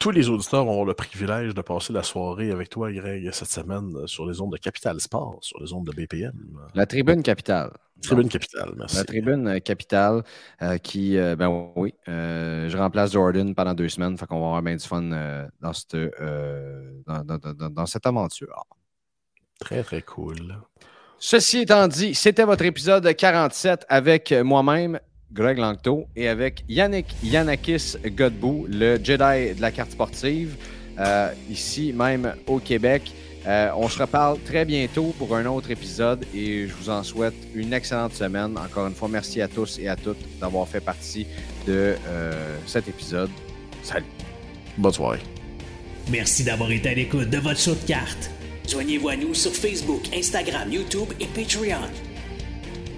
tous les auditeurs ont le privilège de passer la soirée avec toi, Greg, cette semaine euh, sur les ondes de Capital Sport, sur les ondes de BPM. La tribune capitale. Tribune capitale, merci. La tribune capitale qui, ben oui, je remplace Jordan pendant deux semaines, fait qu'on va avoir bien du fun dans, cette, dans, dans, dans cette aventure. Très, très cool. Ceci étant dit, c'était votre épisode 47 avec moi-même, Greg Langto, et avec Yannick Yanakis Godbout, le Jedi de la carte sportive, euh, ici même au Québec. Euh, on se reparle très bientôt pour un autre épisode et je vous en souhaite une excellente semaine. Encore une fois, merci à tous et à toutes d'avoir fait partie de euh, cet épisode. Salut. Bonne soirée. Merci d'avoir été à l'écoute de votre show de cartes. Joignez-vous à nous sur Facebook, Instagram, YouTube et Patreon.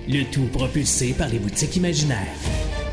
Le tout propulsé par les boutiques imaginaires.